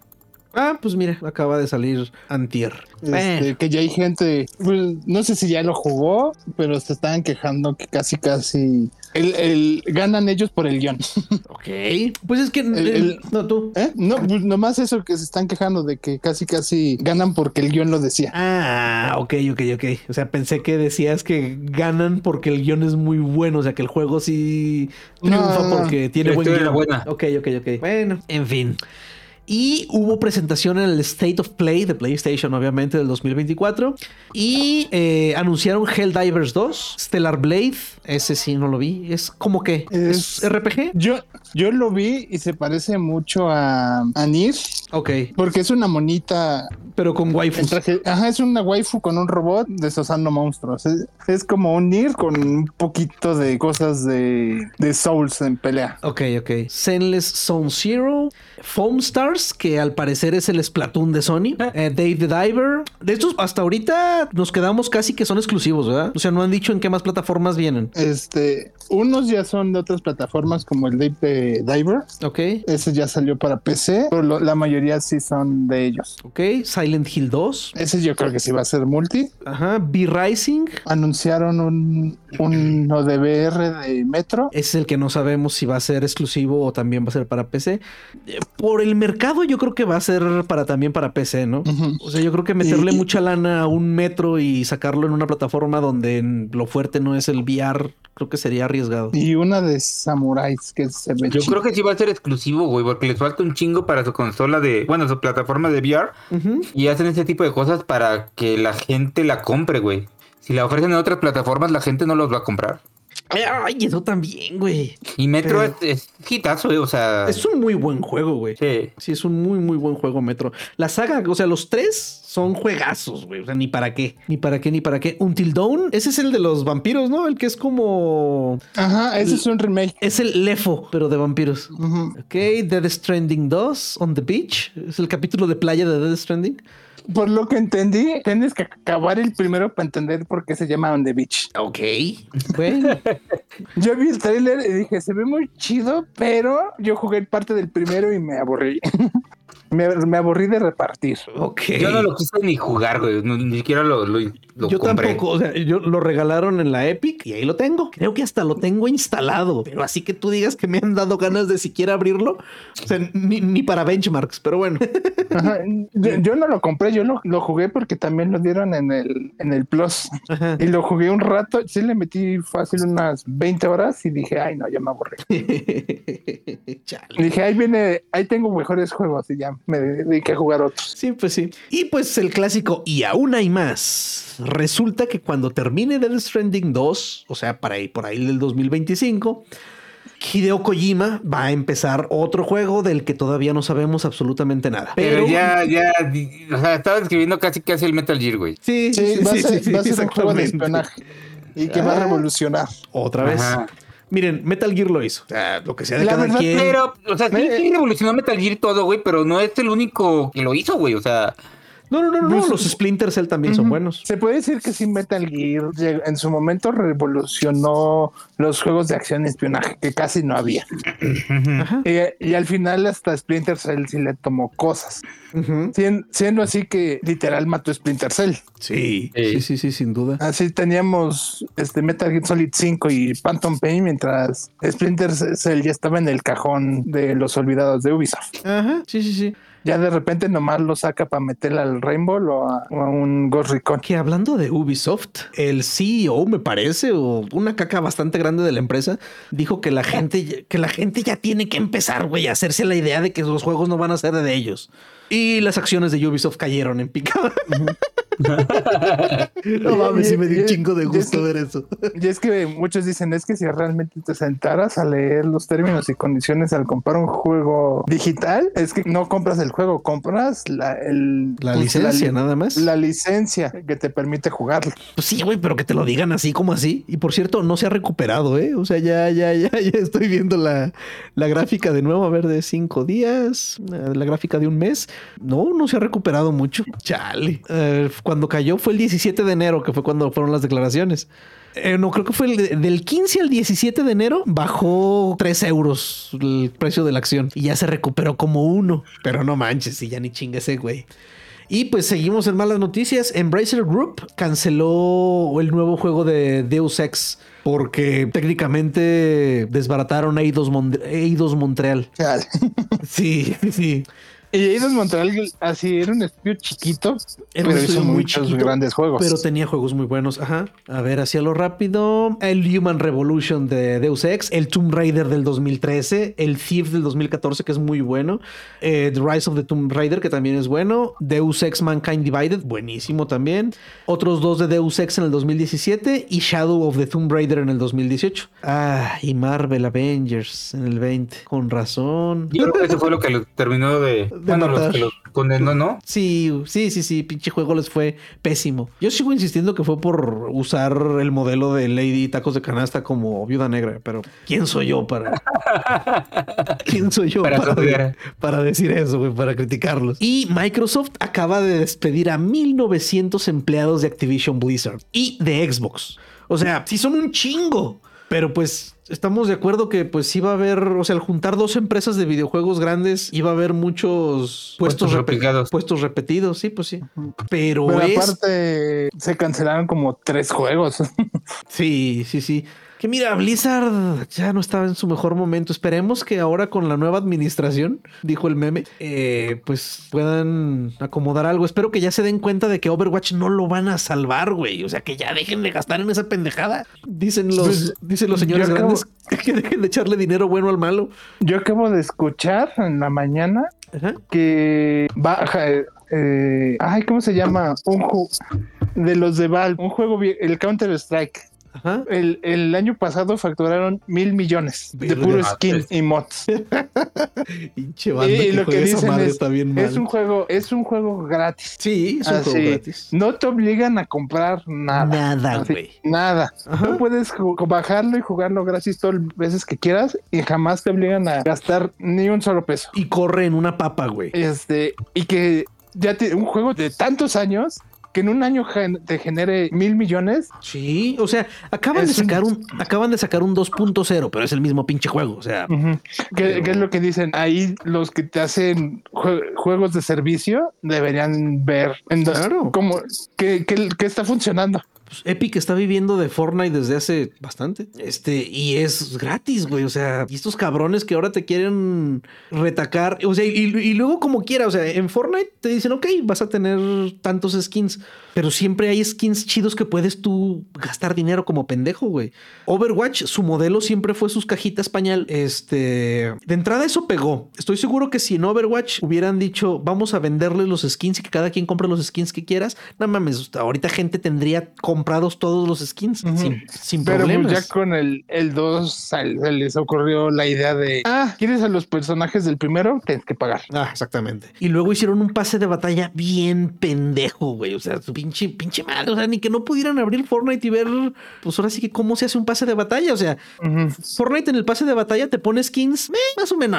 Ah, pues mira, acaba de salir Antier. Este, que ya hay gente, pues, no sé si ya lo jugó, pero se estaban quejando que casi, casi el, el- ganan ellos por el guion. Ok. Pues es que. El- el- el- no, tú. ¿Eh? No, pues nomás eso que se están quejando de que casi, casi ganan porque el guion lo decía. Ah, ok, ok, ok. O sea, pensé que decías que ganan porque el guion es muy bueno. O sea, que el juego sí triunfa No, no, no. porque tiene buen guion. buena. Ok, ok, ok. Bueno, en fin. Y hubo presentación en el State of Play de PlayStation, obviamente, del 2024. Y eh, anunciaron Helldivers 2, Stellar Blade. Ese sí no lo vi. Es como que. ¿Es, Es- RPG? Yo, yo lo vi y se parece mucho a, a Nier, Ok. porque es una monita Pero con traje. Ajá, es una waifu con un robot desosando monstruos. Es, es como un Nier con un poquito de cosas de, de Souls en pelea. Ok, ok. Zenless Zone Zero, Foam Stars, que al parecer es el Splatoon de Sony, eh, Dave the Diver. De estos, hasta ahorita nos quedamos casi que son exclusivos, ¿verdad? O sea, no han dicho en qué más plataformas vienen. Este, unos ya son de otras plataformas como el Dave de Diver. Ok, Ese ya salió para PC, pero lo- la mayoría sí son de ellos. ok. Silent Hill 2. Ese yo creo que sí va a ser multi. Ajá. B-Rising. Anunciaron un, uno de VR de Metro. Ese es el que no sabemos si va a ser exclusivo o también va a ser para PC. Por el mercado, yo creo que va a ser para también para PC, ¿no? O sea, yo creo que meterle Y- mucha lana a un metro y sacarlo en una plataforma donde lo fuerte no es el VR, creo que sería arriesgado. Y una de Samuráis que se ve Yo creo que sí va a ser exclusivo, güey, porque les falta un chingo para su consola de, bueno, su plataforma de VR Ujú. y hacen ese tipo de cosas para que la gente la compre, güey. Si la ofrecen en otras plataformas, la gente no los va a comprar. Ay, eso también, güey. Y Metro Pero- es, es hitazo, güey, o sea... Es un muy buen juego, güey. Sí. Sí, es un muy, muy buen juego, Metro. La saga, o sea, los tres son juegazos, güey. O sea, ni para qué. Ni para qué, ni para qué. Until Dawn, ese es el de los vampiros, ¿no? El que es como. Ajá, ese es un remake. Es el Lefo, pero de vampiros. Ujú. Ok, Dead Stranding 2, On the Beach. Es el capítulo de playa de Dead Stranding. Por lo que entendí, tienes que acabar el primero para entender por qué se llama On the Beach. Ok. Bueno. Yo vi el tráiler y dije, se ve muy chido, pero yo jugué parte del primero y me aburrí. me, me aburrí de repartir. Ok. Yo no lo quise ni jugar, güey, no- ni siquiera lo, lo, lo Yo compré. tampoco, o sea, yo lo regalaron en la Epic y ahí lo tengo. Creo que hasta lo tengo instalado, pero así que tú digas que me han dado ganas de siquiera abrirlo, o sea, ni, ni para benchmarks, pero bueno. Ajá, Yo, yo no lo compré, yo lo, lo jugué porque también lo dieron en el, en el Plus. Ajá. Y lo jugué un rato, sí le metí fácil unas 20 horas y dije, ay no, ya me aburrí. Chale. Dije, ahí viene, ahí tengo mejores juegos y ya me dediqué a jugar otros. Sí, pues sí. Y pues el clásico, y aún hay más. Resulta que cuando termine Death Stranding 2, o sea, para ahí, por ahí del 2025, Hideo Kojima va a empezar otro juego del que todavía no sabemos absolutamente nada. Pero, ya, ya, o sea, estaba escribiendo casi casi el Metal Gear, güey. Sí, Sí, sí, va, sí, a ser, sí, va a ser un juego de espionaje y que va a Ah. revolucionar. Otra vez. Ajá. Miren, Metal Gear lo hizo. O sea, lo que sea de La cada verdad, quien. Pero, o sea, sí, Eh, sí revolucionó Metal Gear todo, güey, pero no es el único que lo hizo, güey. O sea, No, no, no, no. Pues, Los Splinter Cell también son buenos. Se puede decir que sí, Metal Gear en su momento revolucionó los juegos de acción y espionaje, que casi no había. Y, y al final hasta Splinter Cell sí le tomó cosas. Siendo así que literal mató Splinter Cell. Sí, Sí. sí, sí, sí, sin duda. Así teníamos este Metal Gear Solid 5 y Phantom Pain mientras Splinter Cell ya estaba en el cajón de los olvidados de Ubisoft. Ajá, sí, sí, sí. Ya de repente nomás lo saca para meterle al Rainbow o a, un Ghost Recon. Que hablando de Ubisoft, el CEO, me parece, o una caca bastante grande de la empresa, dijo que la gente, que la gente ya tiene que empezar, güey, a hacerse la idea de que los juegos no van a ser de ellos. Y las acciones de Ubisoft cayeron en picada. no mames, sí me dio un chingo de es gusto ver eso. Y es que muchos dicen es que si realmente te sentaras a leer los términos y condiciones al comprar un juego digital, es que no compras el juego, compras la, el, La pues, licencia, li- nada más. La licencia que te permite jugarlo. Pues sí, güey, pero que te lo digan así como así. Y por cierto, no se ha recuperado, ¿eh? O sea, ya, ya, ya, ya estoy viendo la, la gráfica de nuevo, a ver, de cinco días, la gráfica de un mes. No, no se ha recuperado mucho. Chale. Eh, cuando cayó fue el 17 de enero, que fue cuando fueron las declaraciones. Eh, no, creo que fue el de- del 15 al 17 de enero, bajó 3 euros el precio de la acción y ya se recuperó como uno. Pero no manches, y ya ni chingue ese, güey. Y pues seguimos en malas noticias. Embracer Group canceló el nuevo juego de Deus Ex porque técnicamente desbarataron Eidos, Mon- Eidos Montreal. Chale. Sí, sí. Y Eidos Montreal así era un estudio chiquito, Era pero estudio hizo muy muchos chiquito, grandes juegos. Pero tenía juegos muy buenos. Ajá. A ver, hacia lo rápido. El Human Revolution de Deus Ex, el Tomb Raider del 2013, el Thief del 2014, que es muy bueno, eh, The Rise of the Tomb Raider, que también es bueno, Deus Ex Mankind Divided, buenísimo también. Otros dos de Deus Ex en el 2017 y Shadow of the Tomb Raider en el 2018. Ah, y Marvel Avengers en el 20. Con razón. yo creo que eso fue lo que lo terminó de. Bueno, matar. los que condenó, ¿no? Sí, sí, sí, sí, pinche juego les fue pésimo. Yo sigo insistiendo que fue por usar el modelo de Lady Tacos de Canasta como viuda negra, pero ¿quién soy yo para... ¿Quién soy yo Para para, para decir eso, güey, para criticarlos? Y Microsoft acaba de despedir a 1900 empleados de Activision Blizzard y de Xbox. O sea, sí son un chingo, pero pues estamos de acuerdo que pues iba a haber, o sea, al juntar dos empresas de videojuegos grandes, iba a haber muchos puestos, Puestos puestos repetidos, sí, pues sí. Pero, Pero es... aparte se cancelaron como tres juegos. Sí, sí, sí. Que mira, Blizzard ya no estaba en su mejor momento. Esperemos que ahora con la nueva administración, dijo el meme, eh, pues puedan acomodar algo. Espero que ya se den cuenta de que Overwatch no lo van a salvar, güey. O sea, que ya dejen de gastar en esa pendejada. Dicen los, Pues, dicen los señores acabo- grandes que dejen de echarle dinero bueno al malo. Yo acabo de escuchar en la mañana Ajá. que baja. eh, eh, ay, ¿cómo se llama? Un juego de los de Valve, un juego, el Counter Strike. Ajá. El, el año pasado facturaron mil millones de puro skin y mods. Banda Y, que lo que dicen madre es, está bien mal. es un juego, es un juego gratis. Sí, es un Así, juego gratis. No te obligan a comprar nada. Nada, güey. Nada. Ajá. Tú puedes bajarlo y jugarlo gratis todas las veces que quieras y jamás te obligan a gastar ni un solo peso. Y corre en una papa, güey. Este, y que ya te, un juego de tantos años que en un año te genere mil millones. Sí, o sea, acaban de sacar un, acaban de sacar un 2.0, pero es el mismo pinche juego. O sea. ¿Qué, es lo que dicen? Ahí los que te hacen jue- juegos de servicio deberían ver en Claro. cómo, qué, qué- qué está funcionando. Pues, Epic está viviendo de Fortnite desde hace bastante. Este, y es gratis, güey. O sea, y estos cabrones que ahora te quieren retacar. O sea, y, y luego como quiera. O sea, en Fortnite te dicen, ok, vas a tener tantos skins. Pero siempre hay skins chidos que puedes tú gastar dinero como pendejo, güey. Overwatch, su modelo siempre fue sus cajitas pañal. Este, de entrada eso pegó. Estoy seguro que si en Overwatch hubieran dicho, vamos a venderles los skins y que cada quien compre los skins que quieras, no mames, ahorita gente tendría comprados todos los skins sin, sin Pero pues, problemas. ya con el, el 2 sal- se les ocurrió la idea de, ah, ¿quieres a los personajes del primero? Tienes que pagar. Ah, exactamente. Y luego hicieron un pase de batalla bien pendejo, güey. O sea, su pinche, pinche madre. O sea, ni que no pudieran abrir Fortnite y ver, pues ahora sí que cómo se hace un pase de batalla. O sea. Fortnite en el pase de batalla te pone skins eh, más o menos.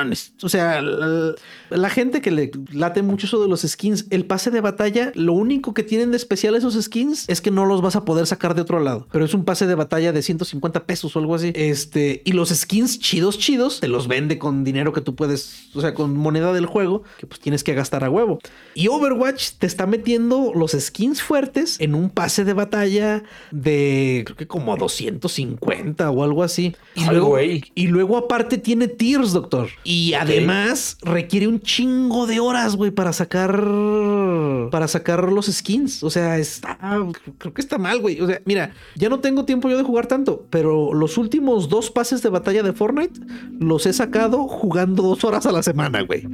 O sea, la, la gente que le late mucho eso de los skins, el pase de batalla, lo único que tienen de especial esos skins es que no los vas a poder sacar de otro lado. Pero es un pase de batalla de 150 pesos o algo así. Este, y los skins chidos, chidos, te los vende con dinero que tú puedes, o sea, con moneda del juego, que pues tienes que gastar a huevo. Y Overwatch te está metiendo los skins fuertes en un pase de batalla de creo que como 250 o algo así. Y luego, y luego aparte tiene tiers, doctor. Y además requiere un chingo de horas, güey, para sacar para sacar los skins. O sea, está creo que está mal, güey. O sea, mira, ya no tengo tiempo yo de jugar tanto, pero los últimos dos pases de batalla de Fortnite los he sacado jugando dos horas a la semana, güey.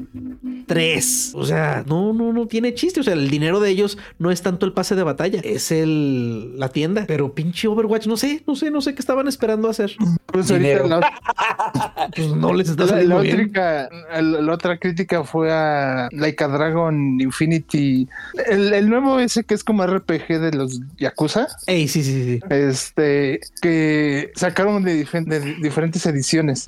Tres. O sea, no, no, no tiene chiste. O sea, el dinero de ellos no es tanto el pase de batalla, es el la tienda. Pero pinche Overwatch, no sé, no sé, no sé qué estaban esperando hacer. Pues ahorita la, Pues no les está la- saliendo la bien. otra, la otra crítica fue a Like a Dragon Infinity. El, el nuevo ese que es como RPG de los Yakuza. Ey, sí, sí, sí. este que sacaron de, difen- de diferentes ediciones.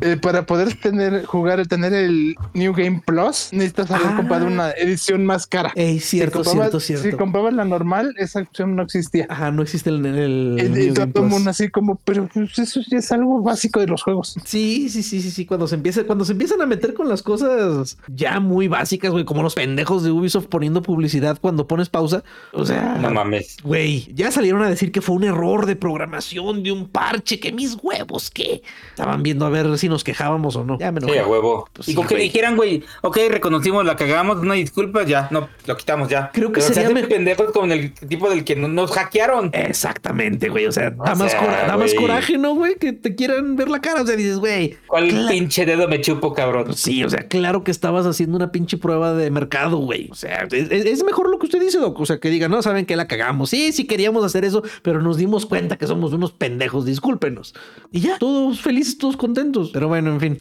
Eh, para poder tener jugar tener el New Game Plus necesitas haber Ah. comprado una edición más cara. Ey, cierto, si comprabas, cierto, cierto. Si comprabas la normal, esa opción no existía. Ajá, no existe el, el, el y New Game todo el mundo así como, pero pues, eso ya es algo básico de los juegos. Sí, sí, sí, sí, sí. Cuando se empieza, cuando se empiezan a meter con las cosas ya muy básicas, güey, como los pendejos de Ubisoft poniendo publicidad cuando pones pausa. O sea, No mames. güey, ya salieron a decir que fue un error de programación de un parche, que mis huevos, que estaban viendo a ver si nos quejábamos o no. Ya me Sí, enojé. a huevo. Pues y sí, con que dijeran, güey, ok, reconocimos, la cagamos, una disculpa, ya, no, lo quitamos ya. Creo que Pero sería se pendejos con el tipo del que no- nos hackearon. Exactamente, güey. O sea, da, O más, sea, cora- da más güey. coraje, ¿no, güey? Que te quieran ver la cara. O sea, dices, güey. ¿Cuál pinche dedo me chupo, cabrón? Sí, o sea, claro que estabas haciendo una pinche prueba de mercado, güey. O sea, es, es mejor lo que usted dice, Doc. O sea, que digan, no, saben que la cagamos. Sí, sí queríamos hacer eso, pero nos dimos cuenta que somos unos pendejos, discúlpenos. Y ya, todos felices, todos contentos. Pero bueno, en fin.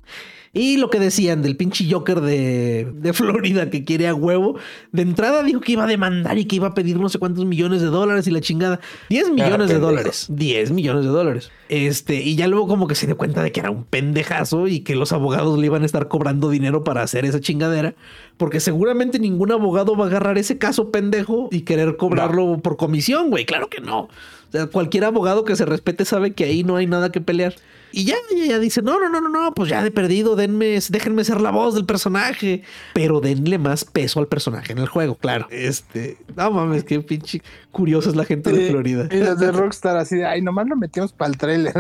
Y lo que decían del pinche Joker de, de Florida que quiere a huevo, de entrada dijo que iba a demandar y que iba a pedir no sé cuántos millones de dólares y la chingada. 10 millones de dólares. 10 millones de dólares. Este, y ya luego como que se dio cuenta de que era un pendejazo y que los abogados le iban a estar cobrando dinero para hacer esa chingadera, porque seguramente ningún abogado va a agarrar ese caso pendejo y querer cobrarlo por comisión, güey. Claro que no. O sea, cualquier abogado que se respete sabe que ahí no hay nada que pelear. Y ya, ya, ya dice, no, no, no, no, no, pues ya de perdido, denme, déjenme ser la voz del personaje, pero denle más peso al personaje en el juego, claro. Este, no mames, qué pinche curiosa es la gente de Florida. Y los de Rockstar así de, ay, nomás lo metimos para el trailer.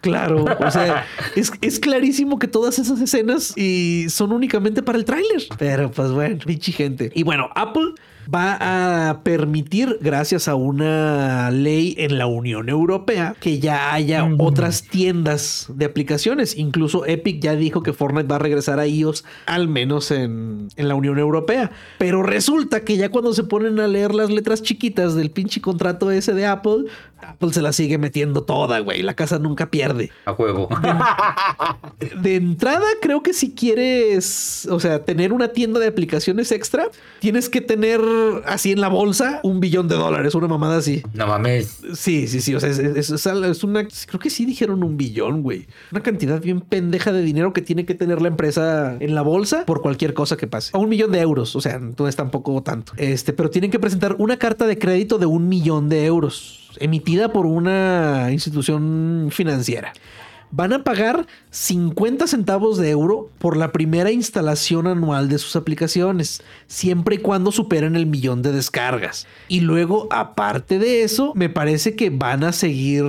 Claro, o sea, es, es clarísimo que todas esas escenas y son únicamente para el tráiler. Pero pues bueno, pinche gente. Y bueno, Apple va a permitir, gracias a una ley en la Unión Europea, que ya haya otras tiendas de aplicaciones. Incluso Epic ya dijo que Fortnite va a regresar a iOS, al menos en, en la Unión Europea. Pero resulta que ya cuando se ponen a leer las letras chiquitas del pinche contrato ese de Apple, Apple se la sigue metiendo toda, güey. La casa nunca pierde. A huevo. De entrada, creo que si quieres, o sea, tener una tienda de aplicaciones extra, tienes que tener así en la bolsa un billón de dólares, una mamada así. no mames. Sí, sí, sí. O sea, es- es una. Creo que sí dijeron un billón, güey. Una cantidad bien pendeja de dinero que tiene que tener la empresa en la bolsa por cualquier cosa que pase. O un millón de euros. O sea, no es tampoco tanto. Este, pero tienen que presentar una carta de crédito de un millón de euros emitida por una institución financiera. van a pagar 50 centavos de euro por la primera instalación anual de sus aplicaciones, siempre y cuando superen el millón de descargas. Y luego, aparte de eso, me parece que van a seguir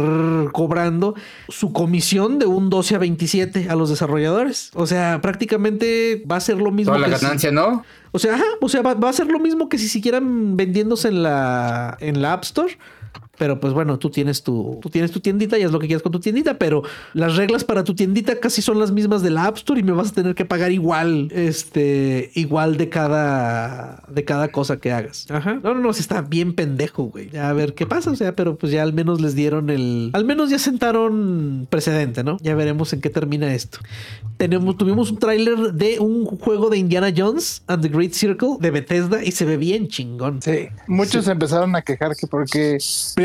cobrando su comisión de un 12 a 27 a los desarrolladores. O sea, prácticamente va a ser lo mismo. Toda la que si- ganancia, ¿no? o sea, ajá, o sea, va, va a ser lo mismo que si siguieran vendiéndose en la, en la App Store. Pero pues bueno, tú tienes tu, tú tienes tu tiendita y haz lo que quieras con tu tiendita, pero las reglas para tu tiendita casi son las mismas de la App Store y me vas a tener que pagar igual, este, igual de cada, de cada cosa que hagas. Ajá. No, no, no, sí está bien pendejo, güey. Ya a ver qué pasa, o sea, pero pues ya al menos les dieron el, al menos ya sentaron precedente, ¿no? Ya veremos en qué termina esto. Tenemos, tuvimos un tráiler de un juego de Indiana Jones and the Great Circle de Bethesda y se ve bien chingón. Sí, muchos empezaron a quejar que porque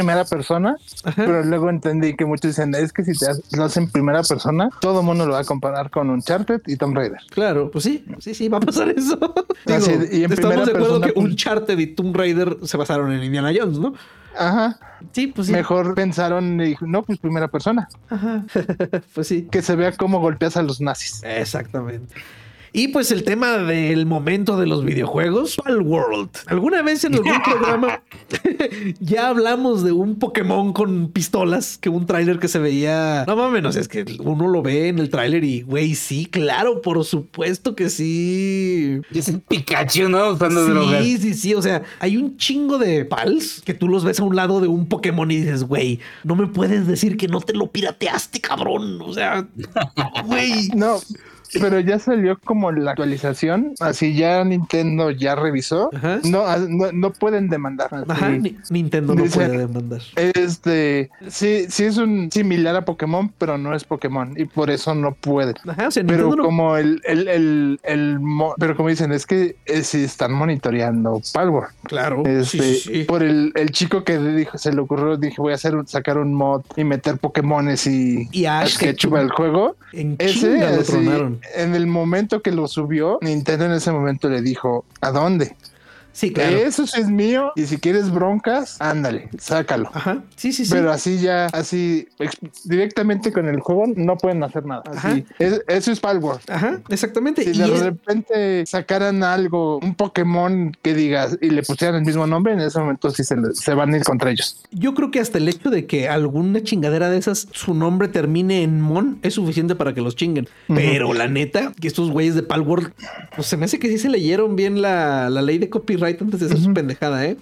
primera persona, Ajá. pero luego entendí que muchos dicen es que si te lo hacen primera persona, todo mundo lo va a comparar con Uncharted y Tomb Raider. Claro, pues sí, sí, sí, va a pasar eso. Digo, Así, y en primera estamos de acuerdo persona, que pues- Uncharted y Tomb Raider se basaron en Indiana Jones, ¿no? Ajá, Sí, pues sí. mejor pensaron no, pues primera persona, Ajá. pues sí. que se vea cómo golpeas a los nazis. Exactamente. Y pues el tema del momento de los videojuegos, World. ¿Alguna vez en algún programa ya hablamos de un Pokémon con pistolas? Que un tráiler que se veía... No mames, o sea, es que uno lo ve en el tráiler y, güey, sí, claro, por supuesto que sí. Es el Pikachu, ¿no? Usando drogas. Sí, sí, sí. O sea, hay un chingo de pals que tú los ves a un lado de un Pokémon y dices, güey, no me puedes decir que no te lo pirateaste, cabrón. O sea, güey. No, pero ya salió como la actualización, así ya Nintendo ya revisó, no, ah, no, no pueden demandar. Ajá, Ni- Nintendo no puede demandar. Este, sí, sí es un similar a Pokémon, pero no es Pokémon y por eso no puede. Ajá, o sea, Pero no- como el, el, el, el pero como dicen, es que eh, si están monitoreando Palworld. Claro. Este, sí, sí, sí. por el, el chico que dijo, se le ocurrió, dije, voy a hacer sacar un mod y meter Pokémones y, Y Ash que chupa el juego. En Ese, así, tronaron. En el momento que lo subió, Nintendo en ese momento le dijo, ¿a dónde? Sí, claro. Eso sí es mío y si quieres broncas, ándale, sácalo. Ajá. Sí, sí, sí. Pero así ya, así directamente con el juego no pueden hacer nada. Así. Es- eso es Palworld. Ajá, exactamente. Si y de es- repente sacaran algo, un Pokémon que digas y le pusieran el mismo nombre, en ese momento sí se, se van a ir contra ellos. Yo creo que hasta el hecho de que alguna chingadera de esas, su nombre termine en Mon, es suficiente para que los chinguen. Pero la neta, que estos güeyes de Palworld, pues se me hace que sí se leyeron bien la, la ley de copyright antes de hacer su pendejada, ¿eh?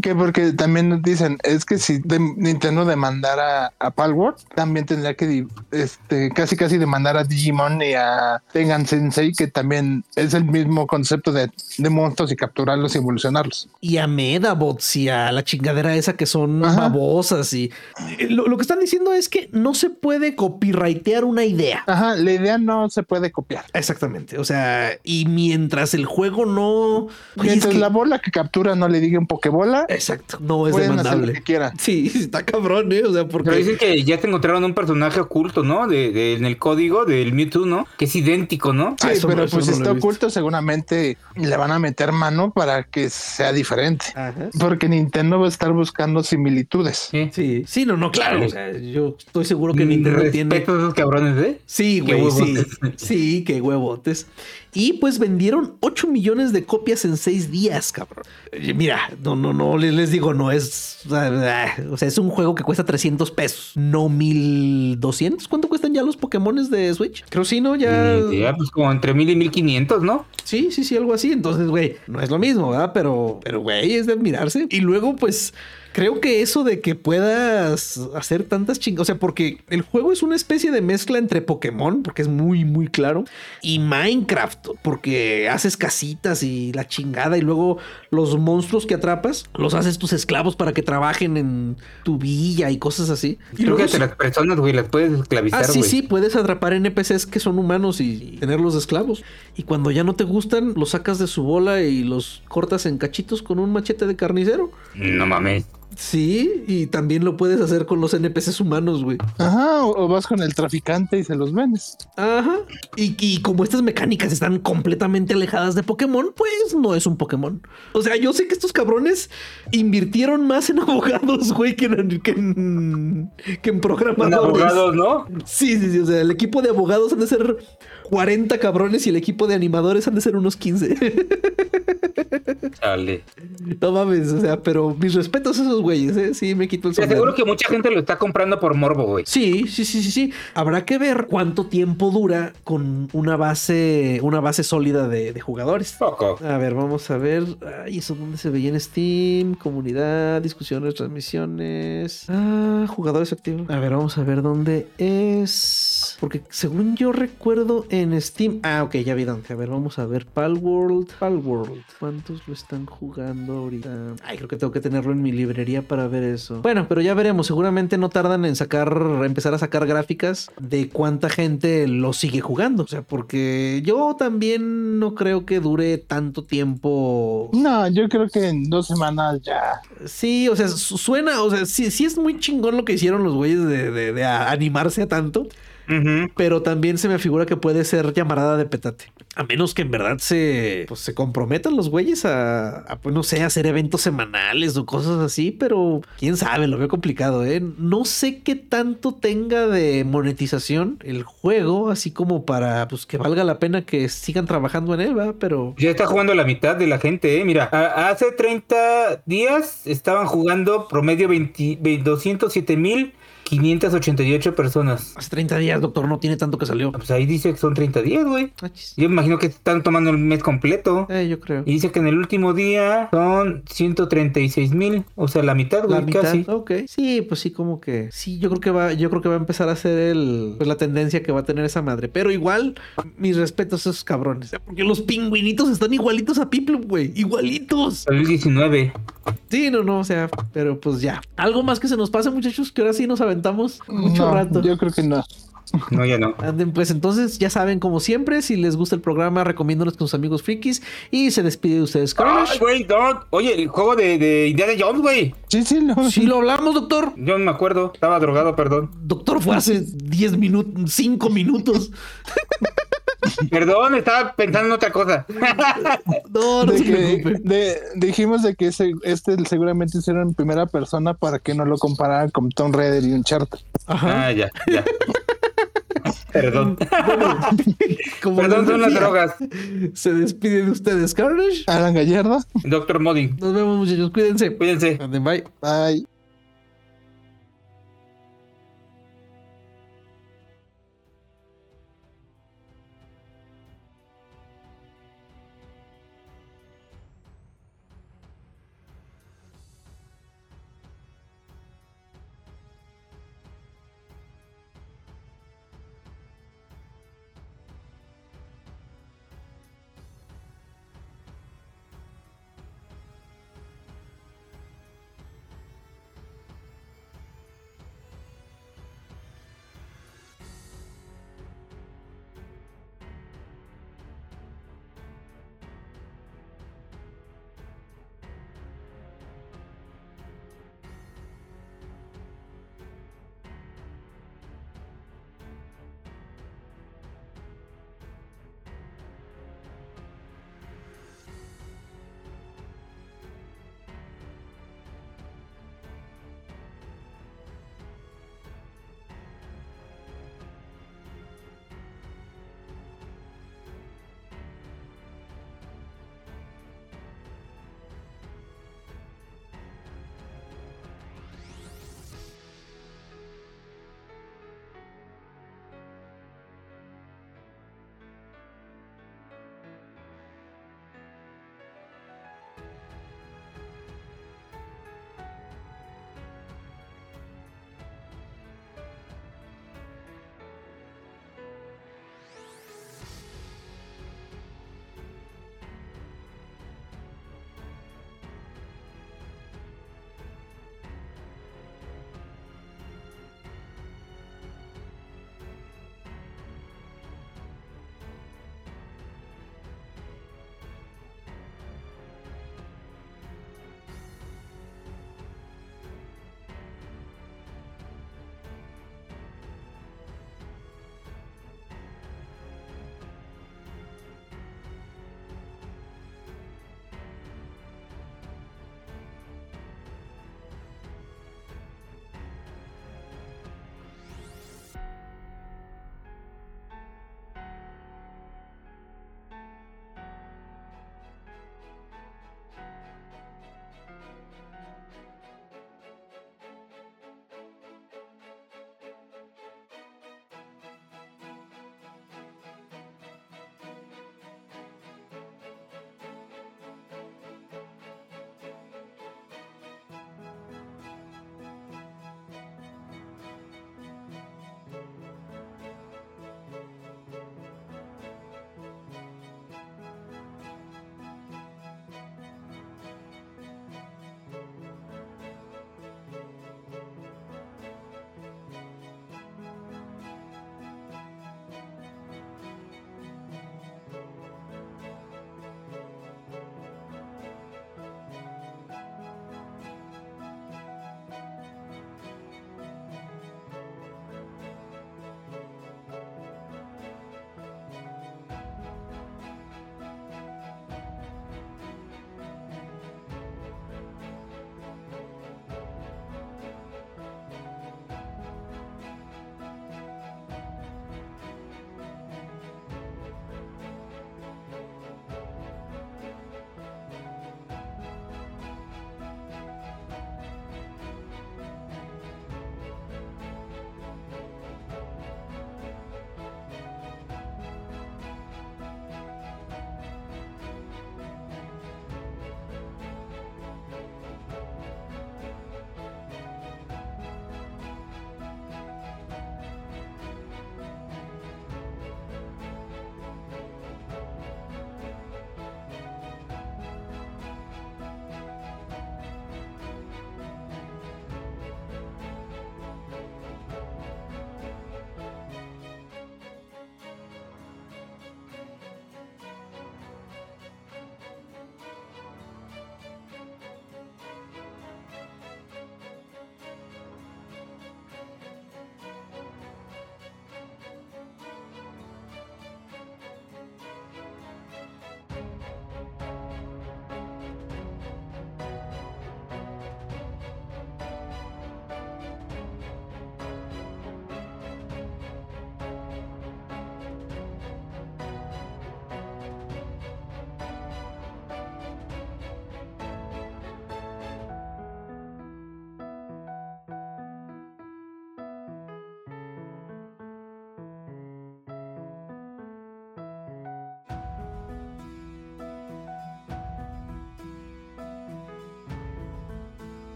Que porque también nos dicen, es que si de- Nintendo demandara a Palworld, también tendría que este, casi casi demandar a Digimon y a Tengan Sensei, que también es el mismo concepto de, de monstruos y capturarlos y evolucionarlos. Y a Medabots y a la chingadera esa que son Ajá. babosas y... eh, Lo, lo que están diciendo es que no se puede copyrightear una idea. Ajá, la idea no se puede copiar. Exactamente. O sea, y mientras el juego no... Es Mientras que- la bola que captura no le diga un Pokébola, Exacto, no es pueden hacer lo demandable. que quieran. Sí, está cabrón, ¿eh? O sea, porque... Pero dicen que ya te encontraron un personaje oculto, ¿no? De, de- en el código del Mewtwo, ¿no? Que es idéntico, ¿no? Sí, Ah, eso pero eso pues no está oculto, seguramente le van a meter mano para que sea diferente. Ajá. Porque Nintendo va a estar buscando similitudes. Sí. Sí, sí, no, no, claro. O sea, yo estoy seguro que Nintendo tiene. esos cabrones, ¿eh? Sí, Qué güey, sí. huevotes. Sí, qué huevotes. Y pues vendieron 8 millones de copias en 6 días, cabrón. Eh, Mira, no, no, no, les, les digo, no es. ah, O sea, es un juego que cuesta 300 pesos, no 1200. ¿Cuánto cuestan ya los Pokémones de Switch? Creo sí, ¿no? Ya. Y ya, pues como entre mil y mil quinientos, ¿no? Sí, sí, sí, algo así. Entonces, güey, no es lo mismo, ¿verdad? Pero, pero, güey, es de admirarse. Y luego, pues, creo que eso de que puedas hacer tantas chingas, o sea, porque el juego es una especie de mezcla entre Pokémon, porque es muy, muy claro, y Minecraft, porque haces casitas y la chingada, y luego los monstruos que atrapas, los haces tus esclavos para que trabajen en tu villa y cosas así. Y Creo luego que las personas, güey, las puedes esclavizar, Ah, güey. sí, sí, puedes atrapar NPCs que son humanos y tenerlos de esclavos. Y cuando ya no te gustan, los sacas de su bola y los cortas en cachitos con un machete de carnicero. No mames. Sí, y también lo puedes hacer con los NPCs humanos, güey. Ajá, o, o vas con el traficante y se los vendes. Ajá. Y, y como estas mecánicas están completamente alejadas de Pokémon, pues no es un Pokémon. O sea, yo sé que estos cabrones invirtieron más en abogados, güey, que en, que en, que en programadores. abogados, ¿no? Sí, sí, sí. O sea, el equipo de abogados han de ser 40 cabrones y el equipo de animadores han de ser unos 15. Chale. no mames, o sea, pero mis respetos a esos güeyes, ¿eh? Sí, me quito el Te sombrero. aseguro que mucha gente lo está comprando por morbo, güey. Sí, sí, sí, sí, sí. Habrá que ver cuánto tiempo dura con una base, una base sólida de, de jugadores. Poco. A ver, vamos a ver. Ay, ¿eso dónde se veía en Steam? Comunidad, discusiones, transmisiones. Ah, jugadores activos. A ver, vamos a ver dónde es. Porque según yo recuerdo en Steam. Ah, ok, ya vi dónde. A ver, vamos a ver. Palworld. Palworld. ¿Cuántos lo están jugando ahorita? Ay, creo que tengo que tenerlo en mi librería para ver eso. Bueno, pero ya veremos. Seguramente no tardan en sacar, empezar a sacar gráficas de cuánta gente lo sigue jugando. O sea, porque yo también no creo que dure tanto tiempo. No, yo creo que en dos semanas ya. Sí, o sea, su- suena, o sea, sí, sí es muy chingón lo que hicieron los güeyes de, de- de animarse a tanto. Pero también se me figura que puede ser llamarada de petate. A menos que en verdad se, pues, se comprometan los güeyes a, a, pues, no sé, hacer eventos semanales o cosas así, pero quién sabe, lo veo complicado, ¿eh? No sé qué tanto tenga de monetización el juego, así como para pues, que valga la pena que sigan trabajando en él, ¿va? Pero Ya está jugando la mitad de la gente, ¿eh? Mira, hace 30 días estaban jugando promedio 20 ve- 207 mil 588 personas. hace 30 días, doctor, no tiene tanto que salió. Pues ahí dice que son 30 días, güey. Ah. Yo me imagino que están tomando el mes completo. Eh, yo creo. Y dice que en el último día son 136 mil, o sea, la mitad, La güey, mitad, casi. ok. Sí, pues sí, como que. Sí, yo creo que va, yo creo que va a empezar a ser el, pues, la tendencia que va a tener esa madre. Pero igual, mis respetos a esos cabrones. Porque los pingüinitos están igualitos a Piplup, güey. Igualitos. El 19. Sí, no, no, o sea, pero pues ya. Algo más que se nos pase, muchachos, que ahora sí nos aventamos mucho No, rato. Yo creo que no. No, ya no. Anden, pues entonces ya saben, como siempre, si les gusta el programa, recomiéndonos con sus amigos frikis. Y se despide de ustedes, Ay, güey, no. Oye, el juego de, de Indiana Jones, güey. Sí, sí, lo. Sí, lo hablamos, doctor. Yo no me acuerdo. Estaba drogado, perdón. Doctor, fue hace 10 minutos, 5 minutos. Perdón, estaba pensando en otra cosa. No, no de que de- dijimos de que ese, este seguramente hicieron en primera persona para que no lo compararan con Tom Raider y Uncharted. Ajá. Ah, ya, ya. Perdón. Como Perdón, son las drogas. Se despide de ustedes, Carnage. Alan Gallardo. Doctor Modding. Nos vemos, muchachos. Cuídense. Cuídense. Bye. Bye.